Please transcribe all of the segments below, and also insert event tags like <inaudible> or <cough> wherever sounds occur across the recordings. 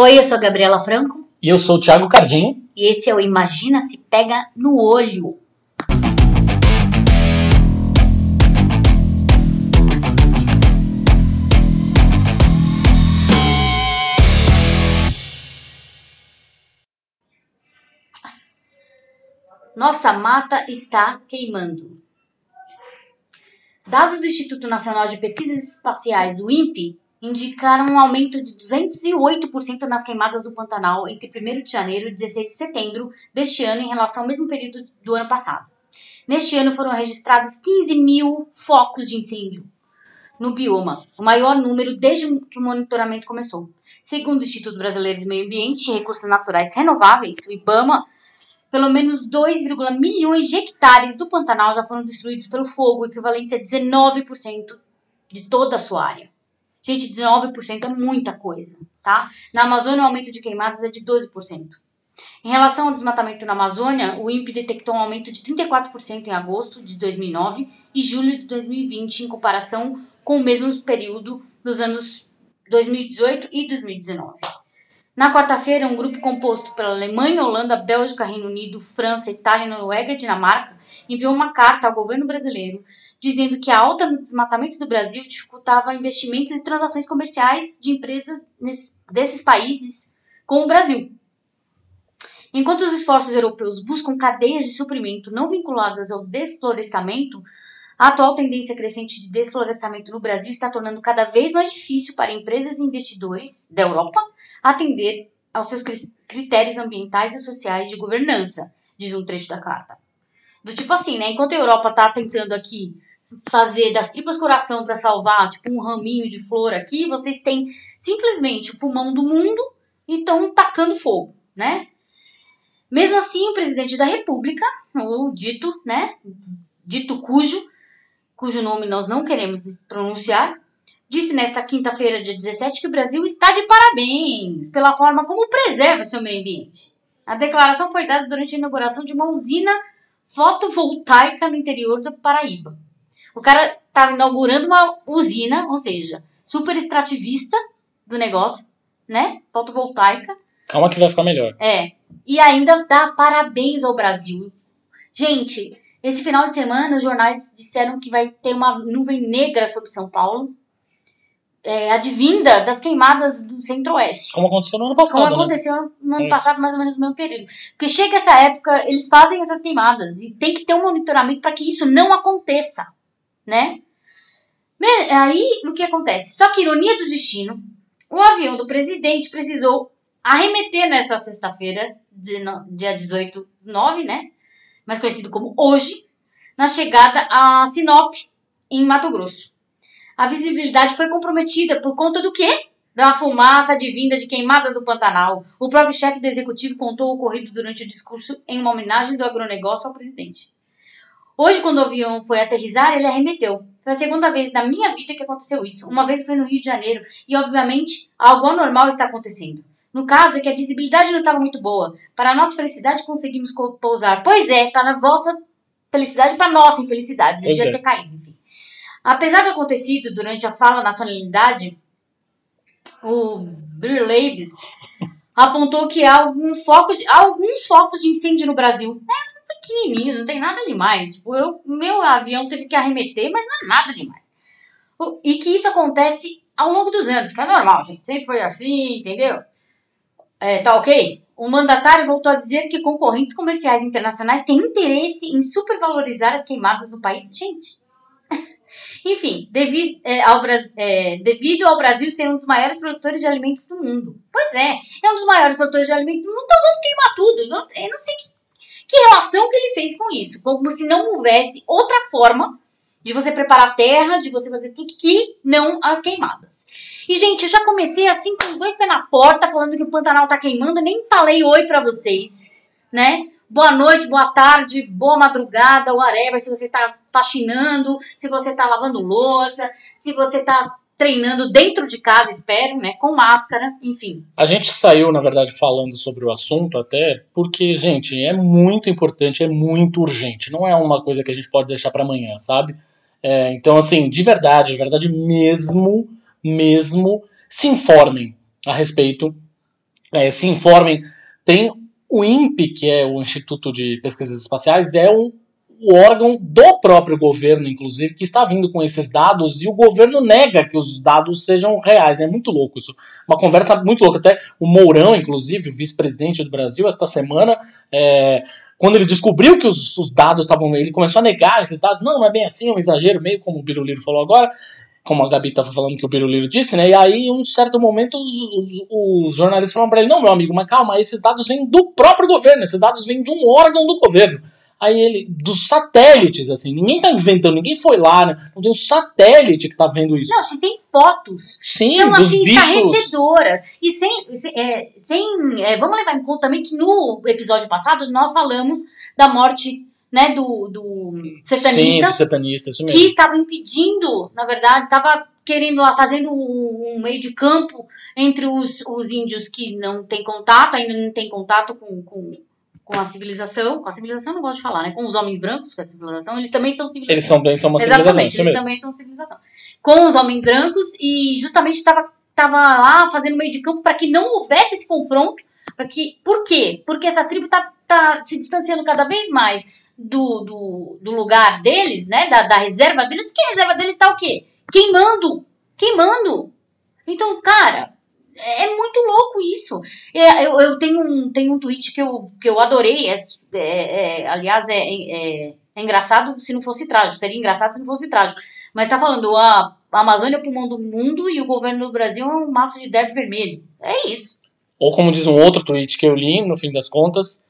Oi, eu sou a Gabriela Franco E eu sou o Thiago Cardinho. e esse é o Imagina se pega no olho. Nossa mata está queimando. Dados do Instituto Nacional de Pesquisas Espaciais, o INPE, indicaram um aumento de 208% nas queimadas do Pantanal entre 1 de janeiro e 16 de setembro deste ano em relação ao mesmo período do ano passado. Neste ano foram registrados 15 mil focos de incêndio no bioma, o maior número desde que o monitoramento começou. Segundo o Instituto Brasileiro do Meio Ambiente e Recursos Naturais Renováveis, o IBAMA, pelo menos 2, milhões de hectares do Pantanal já foram destruídos pelo fogo, equivalente a 19% de toda a sua área. Gente, 19% é muita coisa, tá? Na Amazônia, o aumento de queimadas é de 12%. Em relação ao desmatamento na Amazônia, o INPE detectou um aumento de 34% em agosto de 2009 e julho de 2020, em comparação com o mesmo período dos anos 2018 e 2019. Na quarta-feira, um grupo composto pela Alemanha, Holanda, Bélgica, Reino Unido, França, Itália, Noruega e Dinamarca enviou uma carta ao governo brasileiro dizendo que a alta no desmatamento do Brasil dificultava investimentos e transações comerciais de empresas nesses, desses países com o Brasil. Enquanto os esforços europeus buscam cadeias de suprimento não vinculadas ao desflorestamento, a atual tendência crescente de desflorestamento no Brasil está tornando cada vez mais difícil para empresas e investidores da Europa atender aos seus critérios ambientais e sociais de governança, diz um trecho da carta. Do tipo assim, né? Enquanto a Europa está tentando aqui fazer das tripas coração para salvar, tipo, um raminho de flor aqui, vocês têm simplesmente o pulmão do mundo e estão tacando fogo, né? Mesmo assim, o presidente da República, o dito, né, dito cujo, cujo nome nós não queremos pronunciar, disse nesta quinta-feira, dia 17, que o Brasil está de parabéns pela forma como preserva seu meio ambiente. A declaração foi dada durante a inauguração de uma usina fotovoltaica no interior do Paraíba. O cara estava inaugurando uma usina, ou seja, super extrativista do negócio, né? Fotovoltaica. Calma que vai ficar melhor. É. E ainda dá parabéns ao Brasil. Gente, esse final de semana os jornais disseram que vai ter uma nuvem negra sobre São Paulo. É, advinda das queimadas do centro-oeste. Como aconteceu no ano passado. Como né? aconteceu no ano passado, mais ou menos no mesmo período. Porque chega essa época, eles fazem essas queimadas e tem que ter um monitoramento para que isso não aconteça, né? Aí, o que acontece? Só que, ironia do destino, o avião do presidente precisou arremeter nessa sexta-feira, dia 18, 9, né? Mais conhecido como hoje, na chegada a Sinop, em Mato Grosso. A visibilidade foi comprometida por conta do quê? Da fumaça advinda de queimadas do Pantanal. O próprio chefe do executivo contou o ocorrido durante o discurso em uma homenagem do agronegócio ao presidente. Hoje, quando o avião foi aterrissar, ele arremeteu. Foi a segunda vez na minha vida que aconteceu isso. Uma vez foi no Rio de Janeiro e, obviamente, algo anormal está acontecendo. No caso, é que a visibilidade não estava muito boa. Para a nossa felicidade, conseguimos co- pousar. Pois é, para a vossa felicidade para a nossa infelicidade. Pois Devia é. ter caído, enfim. Apesar do acontecido durante a fala na solenidade, o Leibs <laughs> apontou que há, algum foco de- há alguns focos de incêndio no Brasil. É pequenininho, não tem nada demais. Tipo, eu, meu avião teve que arremeter, mas não é nada demais. E que isso acontece ao longo dos anos, que é normal, gente. Sempre foi assim, entendeu? É, tá ok? O mandatário voltou a dizer que concorrentes comerciais internacionais têm interesse em supervalorizar as queimadas no país. Gente, <laughs> enfim, devido, é, ao, é, devido ao Brasil ser um dos maiores produtores de alimentos do mundo. Pois é, é um dos maiores produtores de alimentos do mundo, então vamos queimar tudo. Não- Eu não sei que, que relação que ele fez com isso. Como se não houvesse outra forma de você preparar a terra, de você fazer tudo que não as queimadas. E, gente, eu já comecei assim com os dois pés na porta, falando que o Pantanal tá queimando, nem falei oi pra vocês, né? Boa noite, boa tarde, boa madrugada, whatever, se você tá faxinando, se você tá lavando louça, se você tá treinando dentro de casa, espero, né? Com máscara, enfim. A gente saiu, na verdade, falando sobre o assunto até porque, gente, é muito importante, é muito urgente. Não é uma coisa que a gente pode deixar para amanhã, sabe? É, então, assim, de verdade, de verdade mesmo, mesmo, se informem a respeito é, se informem. Tem o INPE, que é o Instituto de Pesquisas Espaciais, é um o órgão do próprio governo, inclusive, que está vindo com esses dados e o governo nega que os dados sejam reais. É muito louco isso. Uma conversa muito louca. Até o Mourão, inclusive, vice-presidente do Brasil, esta semana, é, quando ele descobriu que os, os dados estavam. Ele começou a negar esses dados. Não, não é bem assim, é um exagero, meio como o Biruliro falou agora como a Gabi estava falando que o Biruliro disse, né? E aí, em um certo momento, os, os, os jornalistas falaram para ele: não, meu amigo, mas calma, esses dados vêm do próprio governo, esses dados vêm de um órgão do governo. Aí ele, dos satélites, assim, ninguém tá inventando, ninguém foi lá, né? Não tem um satélite que tá vendo isso. Não, você tem fotos. Sim, Então, dos assim, bichos. estarrecedora. E sem. é, sem é, vamos levar em conta também que no episódio passado nós falamos da morte né, do, do Sim, sertanista do sertanista, isso que mesmo. estava impedindo, na verdade, estava querendo lá, fazendo um, meio de campo entre os, os índios que não têm contato, ainda não têm contato com, com, com a civilização. Com a civilização eu não gosto de falar, né? Com os homens brancos, com a civilização, eles também são civilização. Eles são, bem- são uma civilização, Exatamente, eles mesmo. também são civilização. Com os homens brancos e justamente estava tava lá fazendo meio de campo para que não houvesse esse confronto. Para que, por quê? Porque essa tribo tá, tá se distanciando cada vez mais do, do, do lugar deles, né? Da, da reserva deles, porque a reserva deles está o quê? Queimando! Queimando! Então, cara, é muito louco isso. É, eu, eu tenho, um, tenho um tweet que eu, que eu adorei. É, é- é- aliás, é, é, é engraçado se não fosse trágico. Seria engraçado se não fosse trágico. Mas tá falando, a Amazônia é o pulmão do mundo e o governo do Brasil é um maço de derby vermelho. É isso. Ou como diz um outro tweet que eu li, no fim das contas,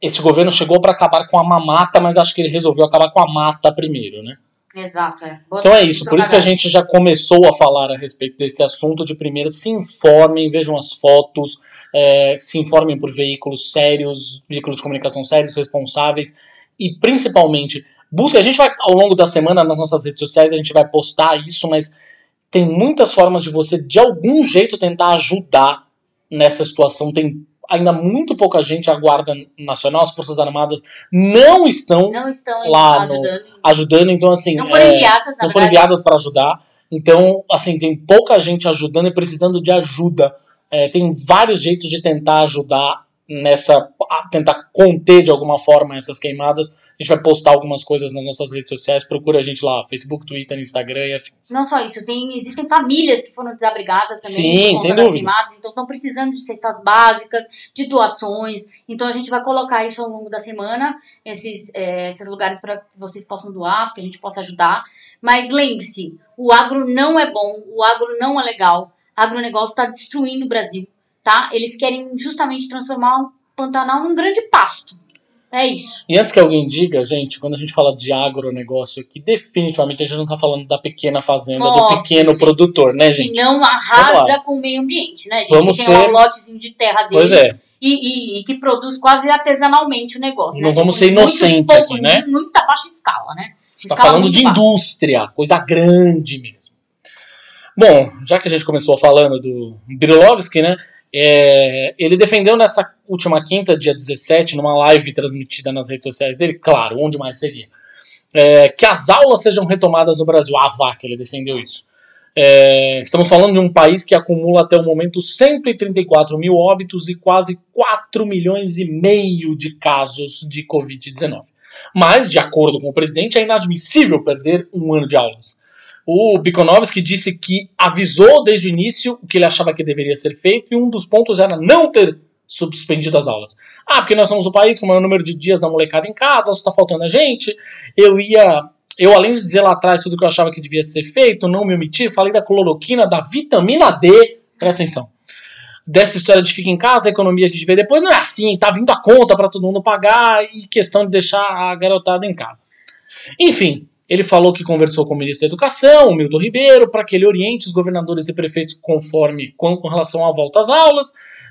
esse governo chegou para acabar com a mamata, mas acho que ele resolveu acabar com a mata primeiro, né? Exato, é. Então é isso, por isso que a gente já começou a falar a respeito desse assunto de primeiro. Se informem, vejam as fotos, é, se informem por veículos sérios, veículos de comunicação sérios, responsáveis e principalmente busca. A gente vai ao longo da semana nas nossas redes sociais a gente vai postar isso, mas tem muitas formas de você de algum jeito tentar ajudar nessa situação. Tem ainda muito pouca gente, a Guarda Nacional, as Forças Armadas não estão Não estão lá no- ajudando. ajudando, então assim. Não foram é, enviadas, não foram enviadas para ajudar. Então, assim, tem pouca gente ajudando e precisando de ajuda. É, tem vários jeitos de tentar ajudar nessa. tentar conter de alguma forma essas queimadas. A gente vai postar algumas coisas nas nossas redes sociais. Procura a gente lá, Facebook, Twitter, Instagram e afins. Não só isso, tem, existem famílias que foram desabrigadas também Sim, por conta sem das dúvida. queimadas, então estão precisando de cestas básicas, de doações. Então a gente vai colocar isso ao longo da semana, esses, é, esses lugares para que vocês possam doar, que a gente possa ajudar. Mas lembre-se, o agro não é bom, o agro não é legal. O agronegócio está destruindo o Brasil, tá? Eles querem justamente transformar o Pantanal num grande pasto. É isso. E antes que alguém diga, gente, quando a gente fala de agronegócio aqui, definitivamente a gente não tá falando da pequena fazenda, do pequeno produtor, né, Que gente? não arrasa com o meio ambiente, né, gente? Vamos que tem ser- um lotezinho de terra dele. Pois é. e, e- e que produz quase artesanalmente o negócio. Não né? vamos Tipo, ser muito inocente pouco, aqui, né? mu- Muita baixa escala, né? Tá Escala falando de baixa. indústria, coisa grande mesmo. Bom, já que a gente começou falando do Birilovski, né? É, ele defendeu nessa última quinta, dia 17, numa live transmitida nas redes sociais dele, claro, onde mais seria, é, que as aulas sejam retomadas no Brasil. A vaca, ele defendeu isso. É, estamos falando de um país que acumula até o momento 134 mil óbitos e quase 4 milhões e meio de casos de Covid-19. Mas, de acordo com o presidente, é inadmissível perder um ano de aulas. O Bikonovski disse que avisou desde o início o que ele achava que deveria ser feito e um dos pontos era não ter suspendido as aulas. Ah, porque nós somos o país com o maior número de dias da molecada em casa, só está faltando a gente. Eu ia. Eu, além de dizer lá atrás tudo que eu achava que devia ser feito, não me omiti, falei da cloroquina, da vitamina D. Presta atenção. Dessa história de fica em casa, a economia a gente vê depois, não é assim, tá vindo a conta para todo mundo pagar e questão de deixar a garotada em casa. Enfim, ele falou que conversou com o ministro da Educação, o Milton Ribeiro, para que ele oriente os governadores e prefeitos conforme com, com relação à volta às aulas,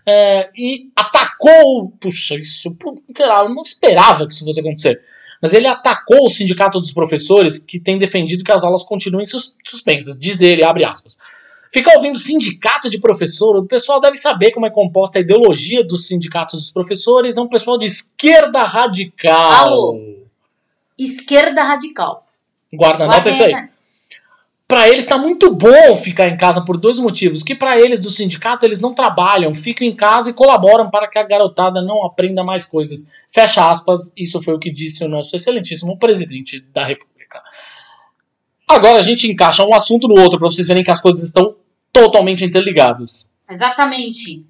é, e atacou. Puxa, isso. lá, eu não esperava que isso fosse acontecer. Mas ele atacou o sindicato dos professores que tem defendido que as aulas continuem sus- suspensas. Diz ele, abre aspas. Ficar ouvindo sindicato de professor, o pessoal deve saber como é composta a ideologia dos sindicatos dos professores, é um pessoal de esquerda radical. Alô. Esquerda radical. Guarda, anota Guardem isso aí. essa- Para eles está muito bom ficar em casa por dois motivos. Que para eles do sindicato eles não trabalham, ficam em casa e colaboram para que a garotada não aprenda mais coisas. Fecha aspas, isso foi o que disse o nosso excelentíssimo presidente da República. Agora a gente encaixa um assunto no outro para vocês verem que as coisas estão totalmente interligadas. Exatamente.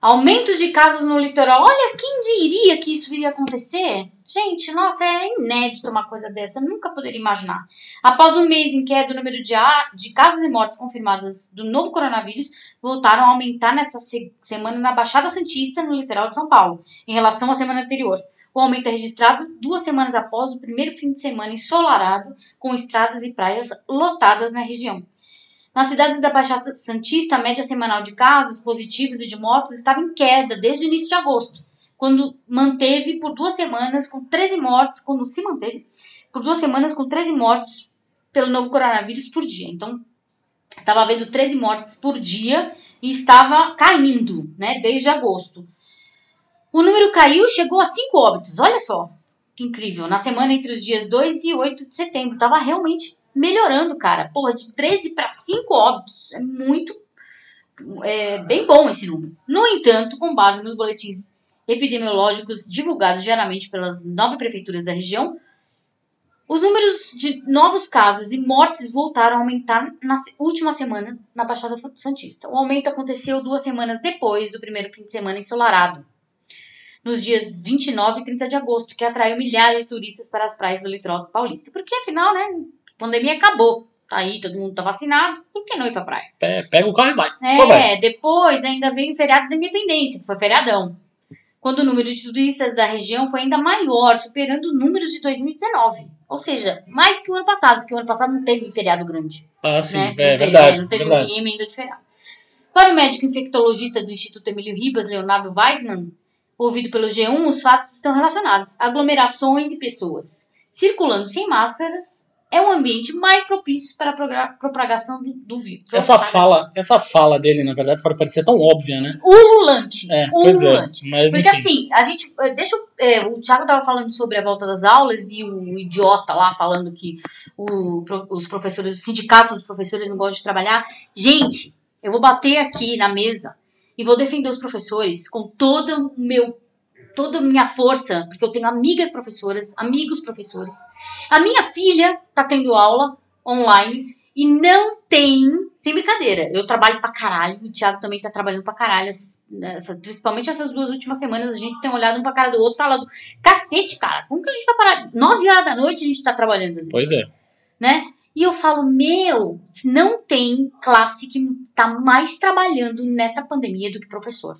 Aumentos de casos no litoral. Olha, quem diria que isso iria acontecer? Gente, nossa, é inédito uma coisa dessa. Eu nunca poderia imaginar. Após um mês em queda, o número de, de casos e mortes confirmadas do novo coronavírus voltaram a aumentar nessa se semana na Baixada Santista, no litoral de São Paulo, em relação à semana anterior. O aumento é registrado duas semanas após o primeiro fim de semana ensolarado, com estradas e praias lotadas na região. Nas cidades da Baixada Santista, a média semanal de casos positivos e de mortos estava em queda desde o início de agosto, quando manteve por duas semanas com 13 mortes, quando se manteve por duas semanas com 13 mortes pelo novo coronavírus por dia. Então, estava havendo 13 mortes por dia e estava caindo, né, desde agosto. O número caiu e chegou a 5 óbitos, olha só. Que incrível. Na semana entre os dias 2 e 8 de setembro. Estava realmente melhorando, cara. Porra, de 13 para 5 óbitos. É muito. É bem bom esse número. No entanto, com base nos boletins epidemiológicos divulgados diariamente pelas nove prefeituras da região, os números de novos casos e mortes voltaram a aumentar na última semana na Baixada Santista. O aumento aconteceu duas semanas depois do primeiro fim de semana ensolarado, nos dias 29 e 30 de agosto, que atraiu milhares de turistas para as praias do litoral paulista. Porque afinal, né, a pandemia acabou. Tá aí, todo mundo tá vacinado, por que não ir pra praia? Pega o carro e vai. É, depois ainda veio o feriado da independência, que foi feriadão. Quando o número de turistas da região foi ainda maior, superando os números de 2019. Ou seja, mais que o ano passado, porque o ano passado não teve feriado grande. Ah, sim, né? é não teve, verdade. Não teve verdade. emenda de feriado. Para o médico infectologista do Instituto Emílio Ribas, Leonardo Weissmann, ouvido pelo G1, os fatos estão relacionados. Aglomerações e pessoas circulando sem máscaras é um ambiente mais propício para a propagação do, do vírus. Essa fala, essa fala dele, na verdade, pode parecer tão óbvia, né? Ululante. É, pois ululante. é. Mas, Porque enfim. assim, a gente. eh, Deixa eh, o Thiago tava falando sobre a volta das aulas e o idiota lá falando que o os professores, os sindicatos dos professores não gostam de trabalhar. Gente, eu vou bater aqui na mesa e vou defender os professores com todo o meu. Toda a minha força, porque eu tenho amigas professoras, amigos professores. A minha filha tá tendo aula online e não tem, sem brincadeira, eu trabalho pra caralho, o Thiago também tá trabalhando pra caralho, essa- principalmente essas duas últimas semanas, a gente tem olhado um pra cara do outro falando, cacete, cara, como que a gente vai parar? Nove horas da noite a gente tá trabalhando vezes, Pois é. né? E eu falo, meu, não tem classe que tá mais trabalhando nessa pandemia do que professor.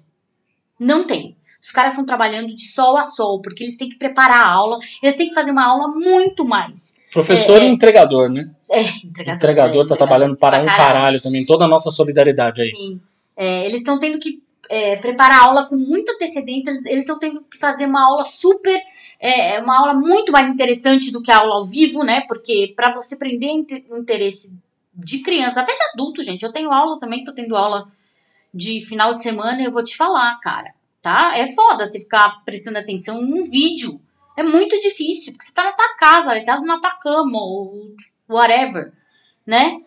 Não tem. Os caras estão trabalhando de sol a sol, porque eles têm que preparar a aula, eles têm que fazer uma aula muito mais. Professor É, e é. entregador, né? É, entregador, entregador é, tá trabalhando para um caralho também. Toda a nossa solidariedade aí. Sim. É, eles estão tendo que é, preparar a aula com muita antecedência, eles estão tendo que fazer uma aula super. É, uma aula muito mais interessante do que a aula ao vivo, né? Porque para você prender o interesse de criança, até de adulto, gente. Eu tenho aula também, tô tendo aula de final de semana e eu vou te falar, cara, tá? É foda você ficar prestando atenção num vídeo. É muito difícil, porque você tá na tua casa, deitado na tua cama, ou whatever, né?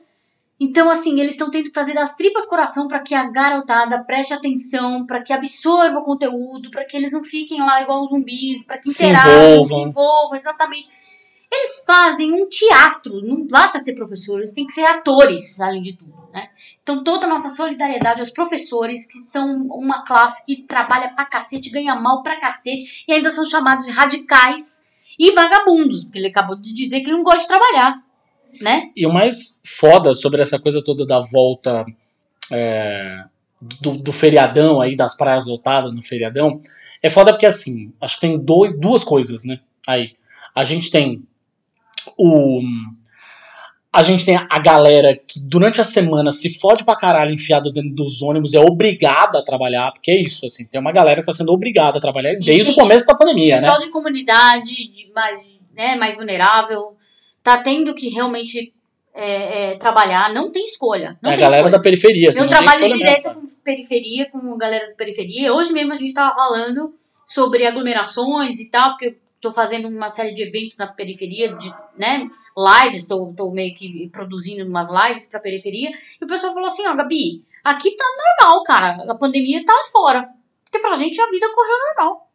Então, assim, eles estão tendo que fazer das tripas coração para que a garotada preste atenção, para que absorva o conteúdo, para que eles não fiquem lá igual zumbis, para que Se interajam, envolvam. se envolvam, exatamente. Eles fazem um teatro, não basta ser professor, eles têm que ser atores, além de tudo, né? Então, toda a nossa solidariedade aos professores, que são uma classe que trabalha pra cacete, ganha mal pra cacete, e ainda são chamados de radicais e vagabundos, porque ele acabou de dizer que ele não gosta de trabalhar, né? E o mais foda sobre essa coisa toda da volta é, do, do feriadão aí, das praias lotadas no feriadão, é foda porque assim, acho que tem dois, duas coisas, né? Aí. A gente tem o. A gente tem a galera que durante a semana se fode pra caralho enfiado dentro dos ônibus, é obrigada a trabalhar, porque é isso, assim, tem uma galera que tá sendo obrigada a trabalhar Sim, desde gente, o começo da pandemia, né? pessoal de comunidade de mais, né, mais vulnerável tá tendo que realmente é, é, trabalhar, não tem escolha. Não É a galera escolha. da periferia. assim, Eu trabalho direto mesmo, com periferia, com galera da periferia. Hoje mesmo a gente estava falando sobre aglomerações e tal, porque tô fazendo uma série de eventos na periferia, de, né, lives, estou meio que produzindo umas lives pra periferia, e o pessoal falou assim, ó, Gabi, aqui tá normal, cara, a pandemia tá fora. Porque pra gente a vida correu normal.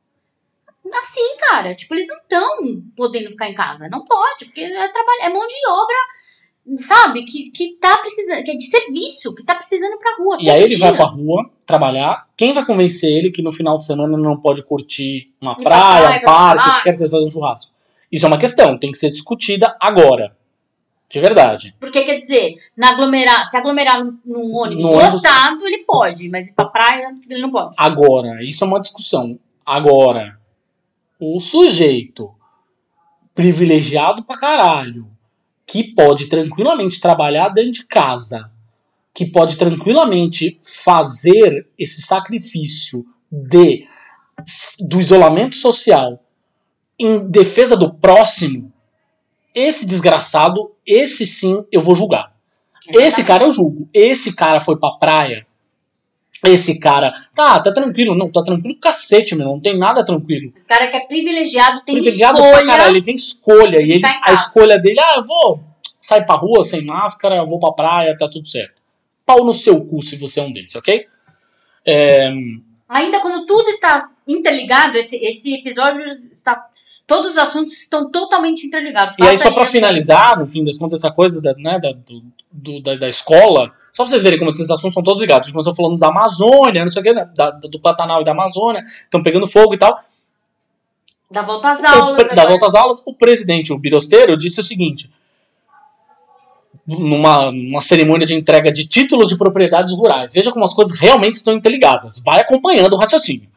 Assim, cara, tipo, eles não estão podendo ficar em casa. Não pode, porque é, trabalho, é mão de obra sabe, que, que tá precisando, que é de serviço, que tá precisando ir pra rua. E aí ele dia. vai pra rua trabalhar. Quem vai convencer ele que no final de semana não pode curtir uma praia, um parque, quer fazer um churrasco? Isso é uma questão, tem que ser discutida agora. De verdade. Porque quer dizer, na aglomerar, se aglomerar num ônibus no lotado, ônibus... ele pode, mas ir pra praia ele não pode. Agora, isso é uma discussão. Agora, o sujeito privilegiado pra caralho que pode tranquilamente trabalhar dentro de casa, que pode tranquilamente fazer esse sacrifício de do isolamento social em defesa do próximo, esse desgraçado, esse sim eu vou julgar. Esse cara eu julgo. Esse cara foi pra praia. Esse cara, ah, tá tranquilo. Não, tá tranquilo cacete, meu. Não tem nada tranquilo. O cara que é privilegiado tem privilegiado escolha. Pra caralho, ele tem escolha. E ele, a escolha dele, ah, eu vou sair pra rua sem máscara, eu vou pra praia, tá tudo certo. Pau no seu cu se você é um desses, ok? É... Ainda como tudo está interligado, esse, esse episódio está. Todos os assuntos estão totalmente interligados. E aí, só para finalizar, no fim das contas, essa coisa da, né, da, do, do, da, da escola, só pra vocês verem como esses assuntos são todos ligados. A gente começou falando da Amazônia, não sei o que, né, da, do Pantanal e da Amazônia, estão pegando fogo e tal. Da volta às aulas. O, da volta às aulas, o presidente, o Birosteiro, disse o seguinte: numa, numa cerimônia de entrega de títulos de propriedades rurais. Veja como as coisas realmente estão interligadas. Vai acompanhando o raciocínio.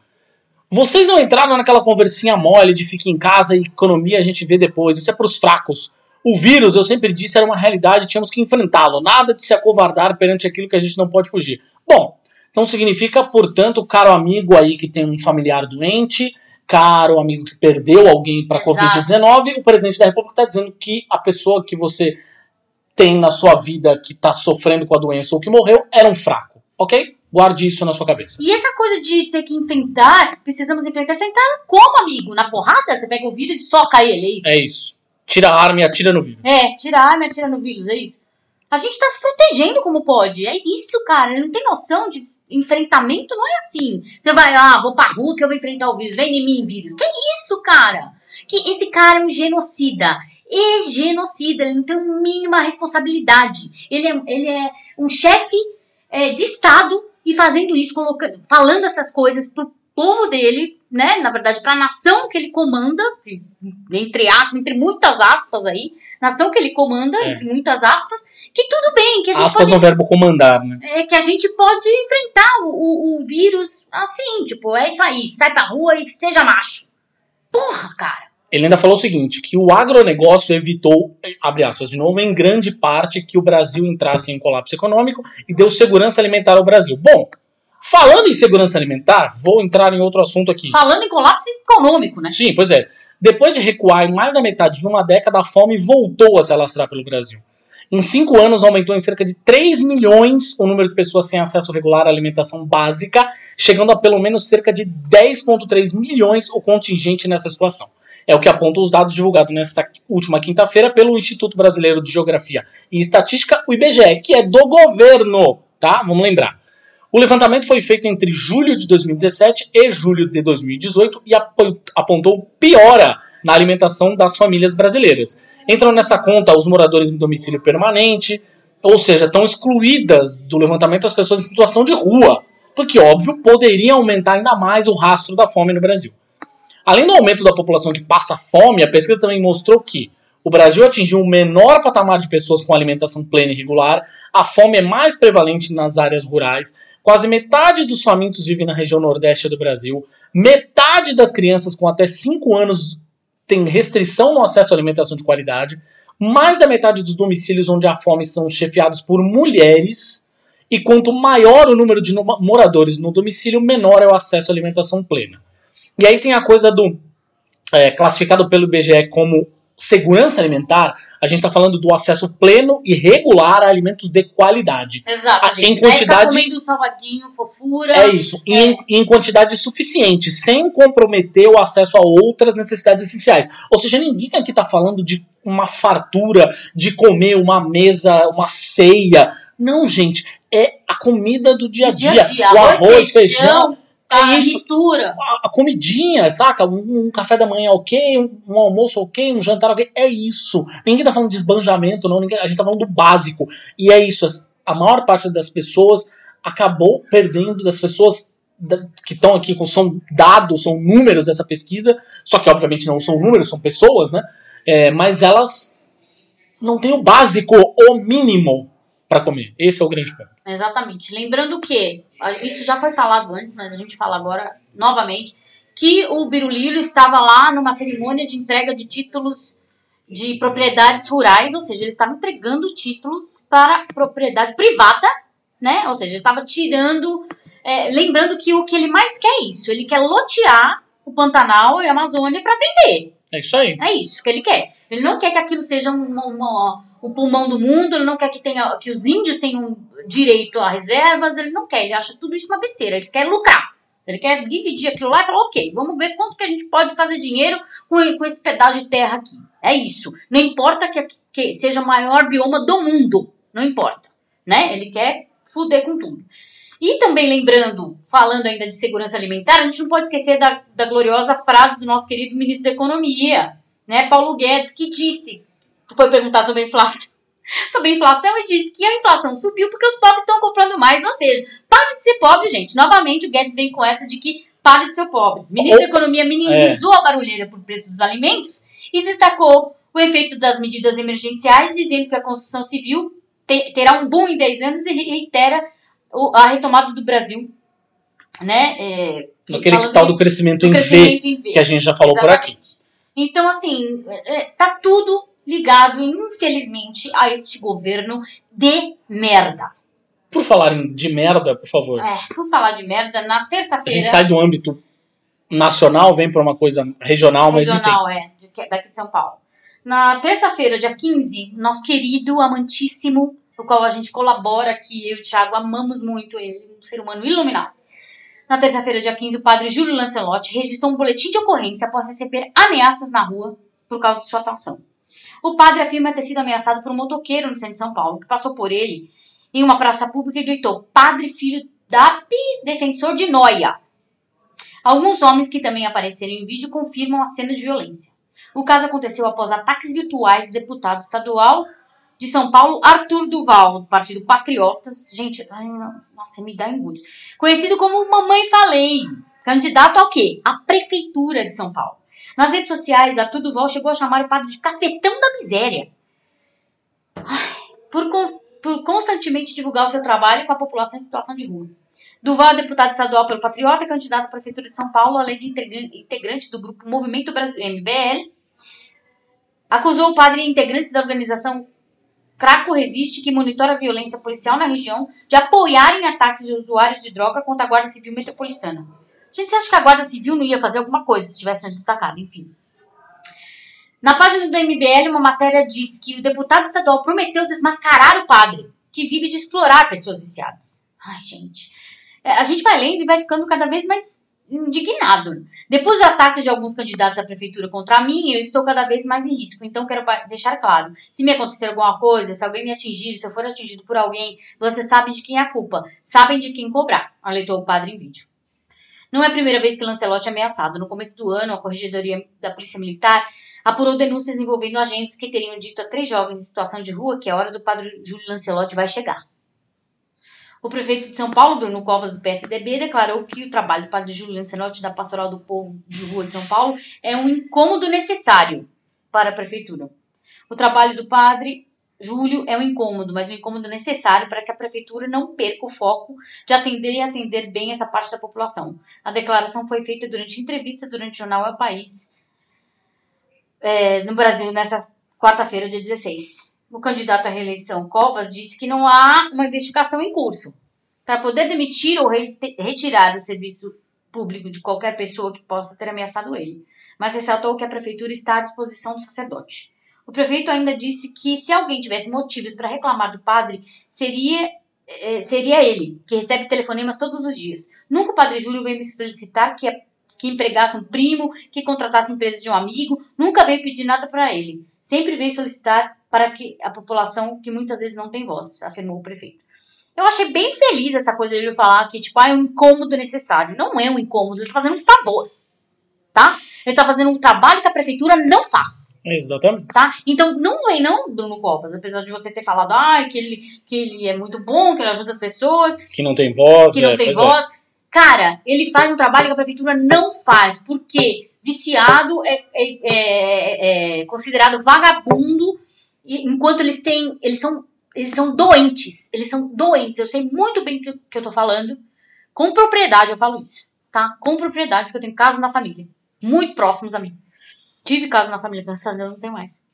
Vocês não entraram naquela conversinha mole de fique em casa e economia a gente vê depois. Isso é para os fracos. O vírus, eu sempre disse, era uma realidade, tínhamos que enfrentá-lo. Nada de se acovardar perante aquilo que a gente não pode fugir. Bom, então significa, portanto, caro amigo aí que tem um familiar doente, caro amigo que perdeu alguém para Covid-19, o presidente da República está dizendo que a pessoa que você tem na sua vida que tá sofrendo com a doença ou que morreu era um fraco, ok? Guarde isso na sua cabeça. E essa coisa de ter que enfrentar, precisamos enfrentar, enfrentar como, amigo? Na porrada? Você pega o vírus e soca ele, é isso? É isso. Tira a arma e atira no vírus. É, tira a arma e atira no vírus, é isso. A gente tá se protegendo como pode. É isso, cara. Ele não tem noção de enfrentamento, não é assim. Você vai, ah, vou pra rua que eu vou enfrentar o vírus. Vem em mim, vírus. Que isso, cara? Que esse cara é um genocida e genocida, ele não tem uma mínima responsabilidade. Ele é, ele é um chefe é, de Estado e fazendo isso, colocando, falando essas coisas pro povo dele, né? Na verdade, para a nação que ele comanda, entre aspas, entre muitas aspas aí, nação que ele comanda, é. entre muitas aspas, que tudo bem, que a gente aspas pode, no verbo comandar, né? É que a gente pode enfrentar o, o, o vírus assim, tipo, é isso aí, sai pra rua e seja macho. Porra, cara. Ele ainda falou o seguinte, que o agronegócio evitou, abre aspas de novo, em grande parte que o Brasil entrasse em colapso econômico e deu segurança alimentar ao Brasil. Bom, falando em segurança alimentar, vou entrar em outro assunto aqui. Falando em colapso econômico, né? Sim, pois é. Depois de recuar em mais da metade de uma década, a fome voltou a se alastrar pelo Brasil. Em cinco anos, aumentou em cerca de 3 milhões o número de pessoas sem acesso regular à alimentação básica, chegando a pelo menos cerca de 10,3 milhões o contingente nessa situação. É o que apontam os dados divulgados nesta última quinta-feira pelo Instituto Brasileiro de Geografia e Estatística, o IBGE, que é do governo, tá? Vamos lembrar. O levantamento foi feito entre julho de 2017 e julho de 2018 e apontou piora na alimentação das famílias brasileiras. Entram nessa conta os moradores em domicílio permanente, ou seja, estão excluídas do levantamento as pessoas em situação de rua, porque, óbvio, poderia aumentar ainda mais o rastro da fome no Brasil. Além do aumento da população que passa fome, a pesquisa também mostrou que o Brasil atingiu um menor patamar de pessoas com alimentação plena e regular, a fome é mais prevalente nas áreas rurais, quase metade dos famintos vive na região nordeste do Brasil, metade das crianças com até 5 anos tem restrição no acesso à alimentação de qualidade, mais da metade dos domicílios onde há fome são chefiados por mulheres, e quanto maior o número de moradores no domicílio, menor é o acesso à alimentação plena. E aí tem a coisa do é, classificado pelo IBGE como segurança alimentar, a gente está falando do acesso pleno e regular a alimentos de qualidade. Exato, A- gente. em quantidade- Aí tá comendo salgadinho, fofura. É isso, e em, em quantidade suficiente, sem comprometer o acesso a outras necessidades essenciais. Ou seja, ninguém aqui está falando de uma fartura, de comer uma mesa, uma ceia. Não, gente, é a comida do dia a dia. dia a dia. O Arroz, arroz, feijão, feijão, a é mistura. a, a comidinha, saca? Um, um café da manhã ok, um, um almoço ok, um jantar ok. É isso. Ninguém tá falando de esbanjamento, não. Ninguém, a gente tá falando do básico. E é isso. A maior parte das pessoas acabou perdendo, das pessoas que estão aqui, são dados, são números dessa pesquisa, só que obviamente não são números, são pessoas, né? É, mas elas não têm o básico, o mínimo para comer. Esse é o grande ponto. Exatamente. Lembrando que, isso já foi falado antes, mas a gente fala agora novamente, que o Biruliro estava lá numa cerimônia de entrega de títulos de propriedades rurais, ou seja, ele estava entregando títulos para propriedade privada, né? Ou seja, ele estava tirando. é, lembrando que o que ele mais quer é isso, ele quer lotear o Pantanal e a Amazônia para vender. É isso aí. É isso que ele quer. Ele não quer que aquilo seja uma, uma- o pulmão do mundo, ele não quer que, tenha, que os índios tenham direito a reservas, ele não quer, ele acha tudo isso uma besteira, ele quer lucrar. Ele quer dividir aquilo lá e falar, ok, vamos ver quanto que a gente pode fazer dinheiro com, com esse pedaço de terra aqui. É isso. Não importa que, que seja o maior bioma do mundo. Não importa. Né? Ele quer fuder com tudo. E também lembrando, falando ainda de segurança alimentar, a gente não pode esquecer da, da gloriosa frase do nosso querido ministro da Economia, né, Paulo Guedes, que disse, foi perguntado sobre a inflação, <laughs> sobre a inflação e disse que a inflação subiu porque os pobres estão comprando mais, ou seja, pare de ser pobre, gente. Novamente o Guedes vem com essa de que pare de ser pobres. O ministro da Economia minimizou a barulheira por preço dos alimentos e destacou o efeito das medidas emergenciais, dizendo que a construção civil te- terá um boom em 10 anos e reitera a retomada do Brasil, né? É, Aquele tal do do crescimento em V, crescimento em V. que a gente já falou por aqui. Exatamente. Então, assim, é, tá tudo ligado, infelizmente, a este governo de merda. Por falar em de merda, por favor. É, por falar de merda, na A gente terça-feira. sai do âmbito nacional, vem para uma coisa regional, mas enfim. regional, é, de daqui de São Paulo. Na terça-feira, dia 15, nosso querido, amantíssimo, o qual a gente colabora aqui, eu e o Thiago amamos muito ele, um ser humano iluminado. Na terça-feira, dia 15, o padre Júlio Lancelotti registrou um boletim de ocorrência após receber ameaças na rua por causa de sua atuação. O padre afirma ter sido ameaçado por um motoqueiro no centro de São Paulo, que passou por ele em uma praça pública e gritou: Padre, filho da pi, defensor de Noia. Alguns homens que também apareceram em vídeo confirmam a cena de violência. O caso aconteceu após ataques virtuais do deputado estadual de São Paulo, Arthur Duval, do Partido Patriotas. Gente, ai, nossa, me dá engulho. Conhecido como Mamãe Falei. Candidato ao quê? À Prefeitura de São Paulo. Nas redes sociais, Arthur Duval chegou a chamar o padre de cafetão da miséria. Por, cons- por constantemente divulgar o seu trabalho com a população em situação de rua. Duval é deputado estadual pelo Patriota candidato à Prefeitura de São Paulo, além de integra- integrante do grupo Movimento Brasileiro MBL. Acusou o padre e integrantes da organização Craco Resiste, que monitora a violência policial na região, de apoiarem ataques de usuários de droga contra a Guarda Civil Metropolitana. Gente, você acha que a Guarda Civil não ia fazer alguma coisa se tivesse sendo atacado? Enfim. Na página do MBL, uma matéria diz que o deputado estadual prometeu desmascarar o padre, que vive de explorar pessoas viciadas. Ai, gente. É, a gente vai lendo e vai ficando cada vez mais indignado. Depois do ataque de alguns candidatos à prefeitura contra mim, eu estou cada vez mais em risco. Então, quero deixar claro: se me acontecer alguma coisa, se alguém me atingir, se eu for atingido por alguém, vocês sabem de quem é a culpa, sabem de quem cobrar, alertou o padre em vídeo. Não é a primeira vez que Lancelotti é ameaçado. No começo do ano, a Corregedoria da Polícia Militar apurou denúncias envolvendo agentes que teriam dito a três jovens em situação de rua que a hora do padre Júlio Lancelotti vai chegar. O prefeito de São Paulo, Bruno Covas, do PSDB, declarou que o trabalho do padre Júlio Lancelotti da Pastoral do Povo de Rua de São Paulo é um incômodo necessário para a prefeitura. O trabalho do padre Júlio é um incômodo, mas um incômodo necessário para que a prefeitura não perca o foco de atender e atender bem essa parte da população. A declaração foi feita durante entrevista durante o jornal É o País, é, no Brasil, nessa quarta-feira, dia 16. O candidato à reeleição, Covas, disse que não há uma investigação em curso. Para poder demitir ou re- retirar o serviço público de qualquer pessoa que possa ter ameaçado ele. mas ressaltou que a prefeitura está à disposição do sacerdote. O prefeito ainda disse que se alguém tivesse motivos para reclamar do padre, seria é, seria ele, que recebe telefonemas todos os dias. Nunca o padre Júlio veio me solicitar que, que empregasse um primo, que contratasse empresa de um amigo, nunca veio pedir nada para ele. Sempre veio solicitar para que a população que muitas vezes não tem voz, afirmou o prefeito. Eu achei bem feliz essa coisa de ele falar que, tipo, ah, é um incômodo necessário. Não é um incômodo, ele tá fazendo um favor. Tá? Ele tá fazendo um trabalho que a prefeitura não faz. Exatamente. Tá? Então, não vem, não, Bruno Covas, apesar de você ter falado, ah, que ele, que ele é muito bom, que ele ajuda as pessoas. Que não tem voz. Que não é, tem pois voz. É. Cara, ele faz um trabalho que a prefeitura não faz. Porque viciado é, é, é, é considerado vagabundo, enquanto eles têm. Eles são, eles são doentes. Eles são doentes. Eu sei muito bem o que, que eu tô falando. Com propriedade eu falo isso. Tá? Com propriedade, porque eu tenho casos na família muito próximos a mim. Tive casos na família, graças a Deus não tem mais.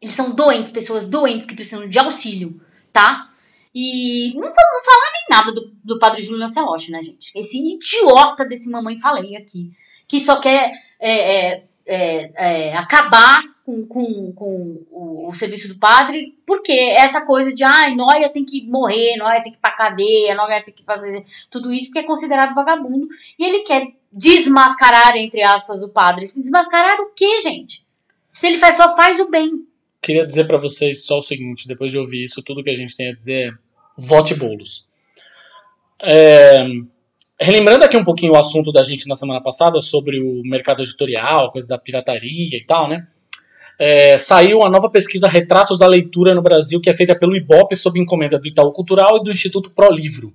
Eles são doentes, pessoas doentes que precisam de auxílio, tá? E não vamos falar nem nada do, do padre Júlio Lancelotti, né, gente? Esse idiota desse mamãe falei aqui, que só quer é, é, é, é acabar com, com, com o, o, serviço do padre, porque essa coisa de, ai, Noia tem que morrer, Noia tem que ir pra cadeia, Noia tem que fazer tudo isso, porque é considerado vagabundo. E ele quer desmascarar, entre aspas, o padre. Desmascarar o quê, gente? Se ele faz, só faz o bem. Queria dizer para vocês só o seguinte, depois de ouvir isso, tudo que a gente tem a dizer é vote bolos. É, relembrando aqui um pouquinho o assunto da gente na semana passada sobre o mercado editorial, a coisa da pirataria e tal, né? É, saiu a nova pesquisa Retratos da Leitura no Brasil, que é feita pelo IBOP sob encomenda do Itaú Cultural e do Instituto Pro Livro.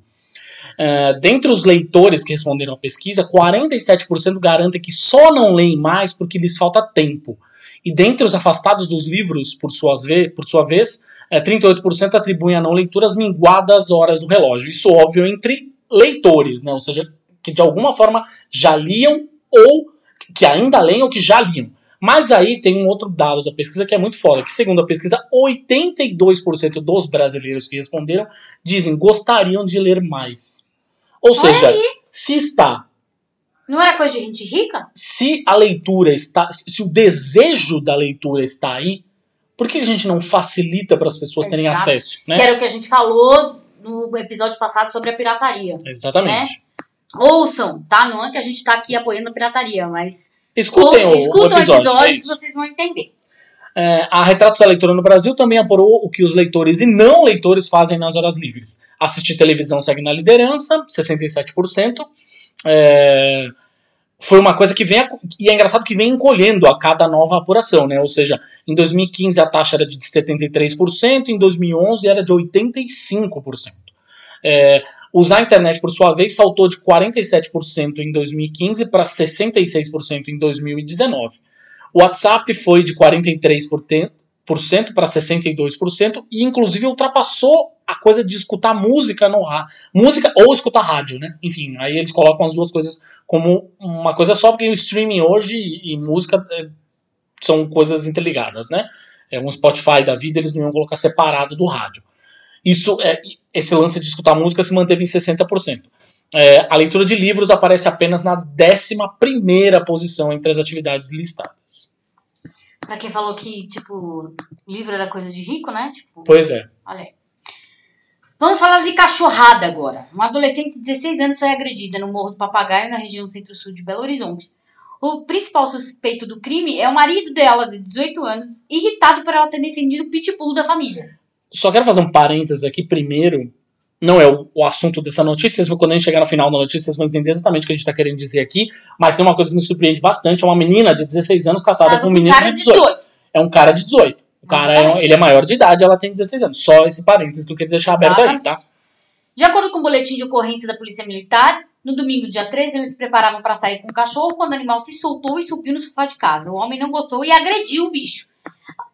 Uh, dentre os leitores que responderam à pesquisa, 47% garantem que só não leem mais porque lhes falta tempo. E dentre os afastados dos livros, por, suas ve por sua vez, uh, 38% atribuem a não leitura as minguadas horas do relógio. Isso óbvio entre leitores, né? ou seja, que de alguma forma já liam ou que ainda leem ou que já liam. Mas aí tem um outro dado da pesquisa que é muito foda, que segundo a pesquisa, 82% dos brasileiros que responderam dizem gostariam de ler mais. Ou Olha seja, aí. se está. Não era coisa de gente rica? Se a leitura está. Se o desejo da leitura está aí, por que a gente não facilita para as pessoas terem Exato. acesso? Né? Que era o que a gente falou no episódio passado sobre a pirataria. Exatamente. Ouçam, tá? Não é que a gente tá aqui apoiando a pirataria, mas. Escutem, o, escutam o episódio. é que vocês vão entender. É, a Retratos da Leitura no Brasil também apurou o que os leitores e não leitores fazem nas horas livres. Assistir televisão segue na liderança, 67%. É, foi uma coisa que vem. E é engraçado que vem encolhendo a cada nova apuração, né? Ou seja, em 2015 a taxa era de 73%, em 2011 era de 85%. É, usar a internet, por sua vez, saltou de 47% em 2015 para 66% em 2019. O WhatsApp foi de 43% para 62% e inclusive ultrapassou a coisa de escutar música no. Música ou escutar rádio, né? Enfim, aí eles colocam as duas coisas como uma coisa só, porque o streaming hoje e, e música é, são coisas interligadas, né? É um Spotify da vida, eles não iam colocar separado do rádio. Isso é, esse lance de escutar música se manteve em 60%. É, a leitura de livros aparece apenas na 11 posição entre as atividades listadas. Pra quem falou que, tipo, livro era coisa de rico, né? Tipo, Pois é. olha aí. Vamos falar de cachorrada agora. Uma adolescente de 16 anos foi agredida no Morro do Papagaio, na região centro-sul de Belo Horizonte. O principal suspeito do crime é o marido dela, de 18 anos, irritado por ela ter defendido o pitbull da família. Só quero fazer um parênteses aqui primeiro. Não é o, o assunto dessa notícia, vocês vão- quando a gente chegar no final da notícia, vocês vão entender exatamente o que a gente está querendo dizer aqui. Mas tem uma coisa que me surpreende bastante: é uma menina de 16 anos casada Tava com um menino de 18. É um cara de 18. O cara é, Exatamente. ele é maior de idade, ela tem 16 anos. Só esse parênteses que eu queria deixar aberto aí, tá? De acordo com o boletim de ocorrência da Polícia Militar, no domingo, dia 13, eles se preparavam para sair com o cachorro quando o animal se soltou e subiu no sofá de casa. O homem não gostou e agrediu o bicho.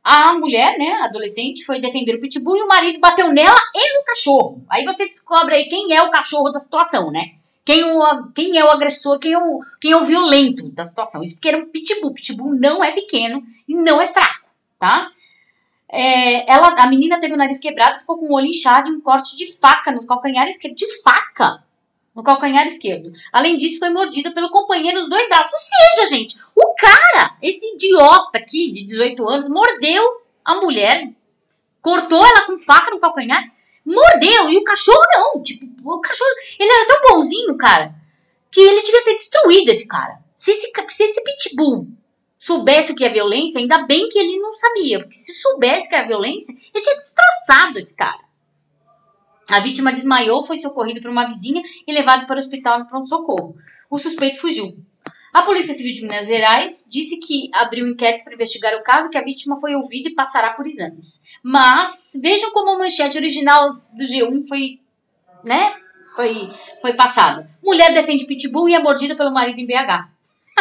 A mulher, né, adolescente, foi defender o pitbull e o marido bateu nela e no cachorro. Aí você descobre aí quem é o cachorro da situação, né? Quem, o, quem é o agressor, quem é o, quem é o violento da situação. Isso porque era um pitbull. Pitbull não é pequeno e não é fraco, tá? É, ela, a menina teve o nariz quebrado, ficou com o olho inchado e um corte de faca nos calcanhares, que de faca. no calcanhar esquerdo. Além disso, foi mordida pelo companheiro nos dois braços. Ou seja, gente, o cara, esse idiota aqui de 18 anos, mordeu a mulher, cortou ela com faca no calcanhar, mordeu, e o cachorro não. Tipo, o cachorro, ele era tão bonzinho, cara, que ele devia ter destruído esse cara. Se esse, se esse pitbull soubesse o que é violência, ainda bem que ele não sabia, porque se soubesse o que é violência, ele tinha destroçado esse cara. A vítima desmaiou, foi socorrido por uma vizinha e levado para o hospital no pronto-socorro. O suspeito fugiu. A Polícia Civil de Minas Gerais disse que abriu um inquérito para investigar o caso, que a vítima foi ouvida e passará por exames. Mas vejam como a manchete original do G1 foi, né? Foi, foi passada. Mulher defende pitbull e é mordida pelo marido em BH.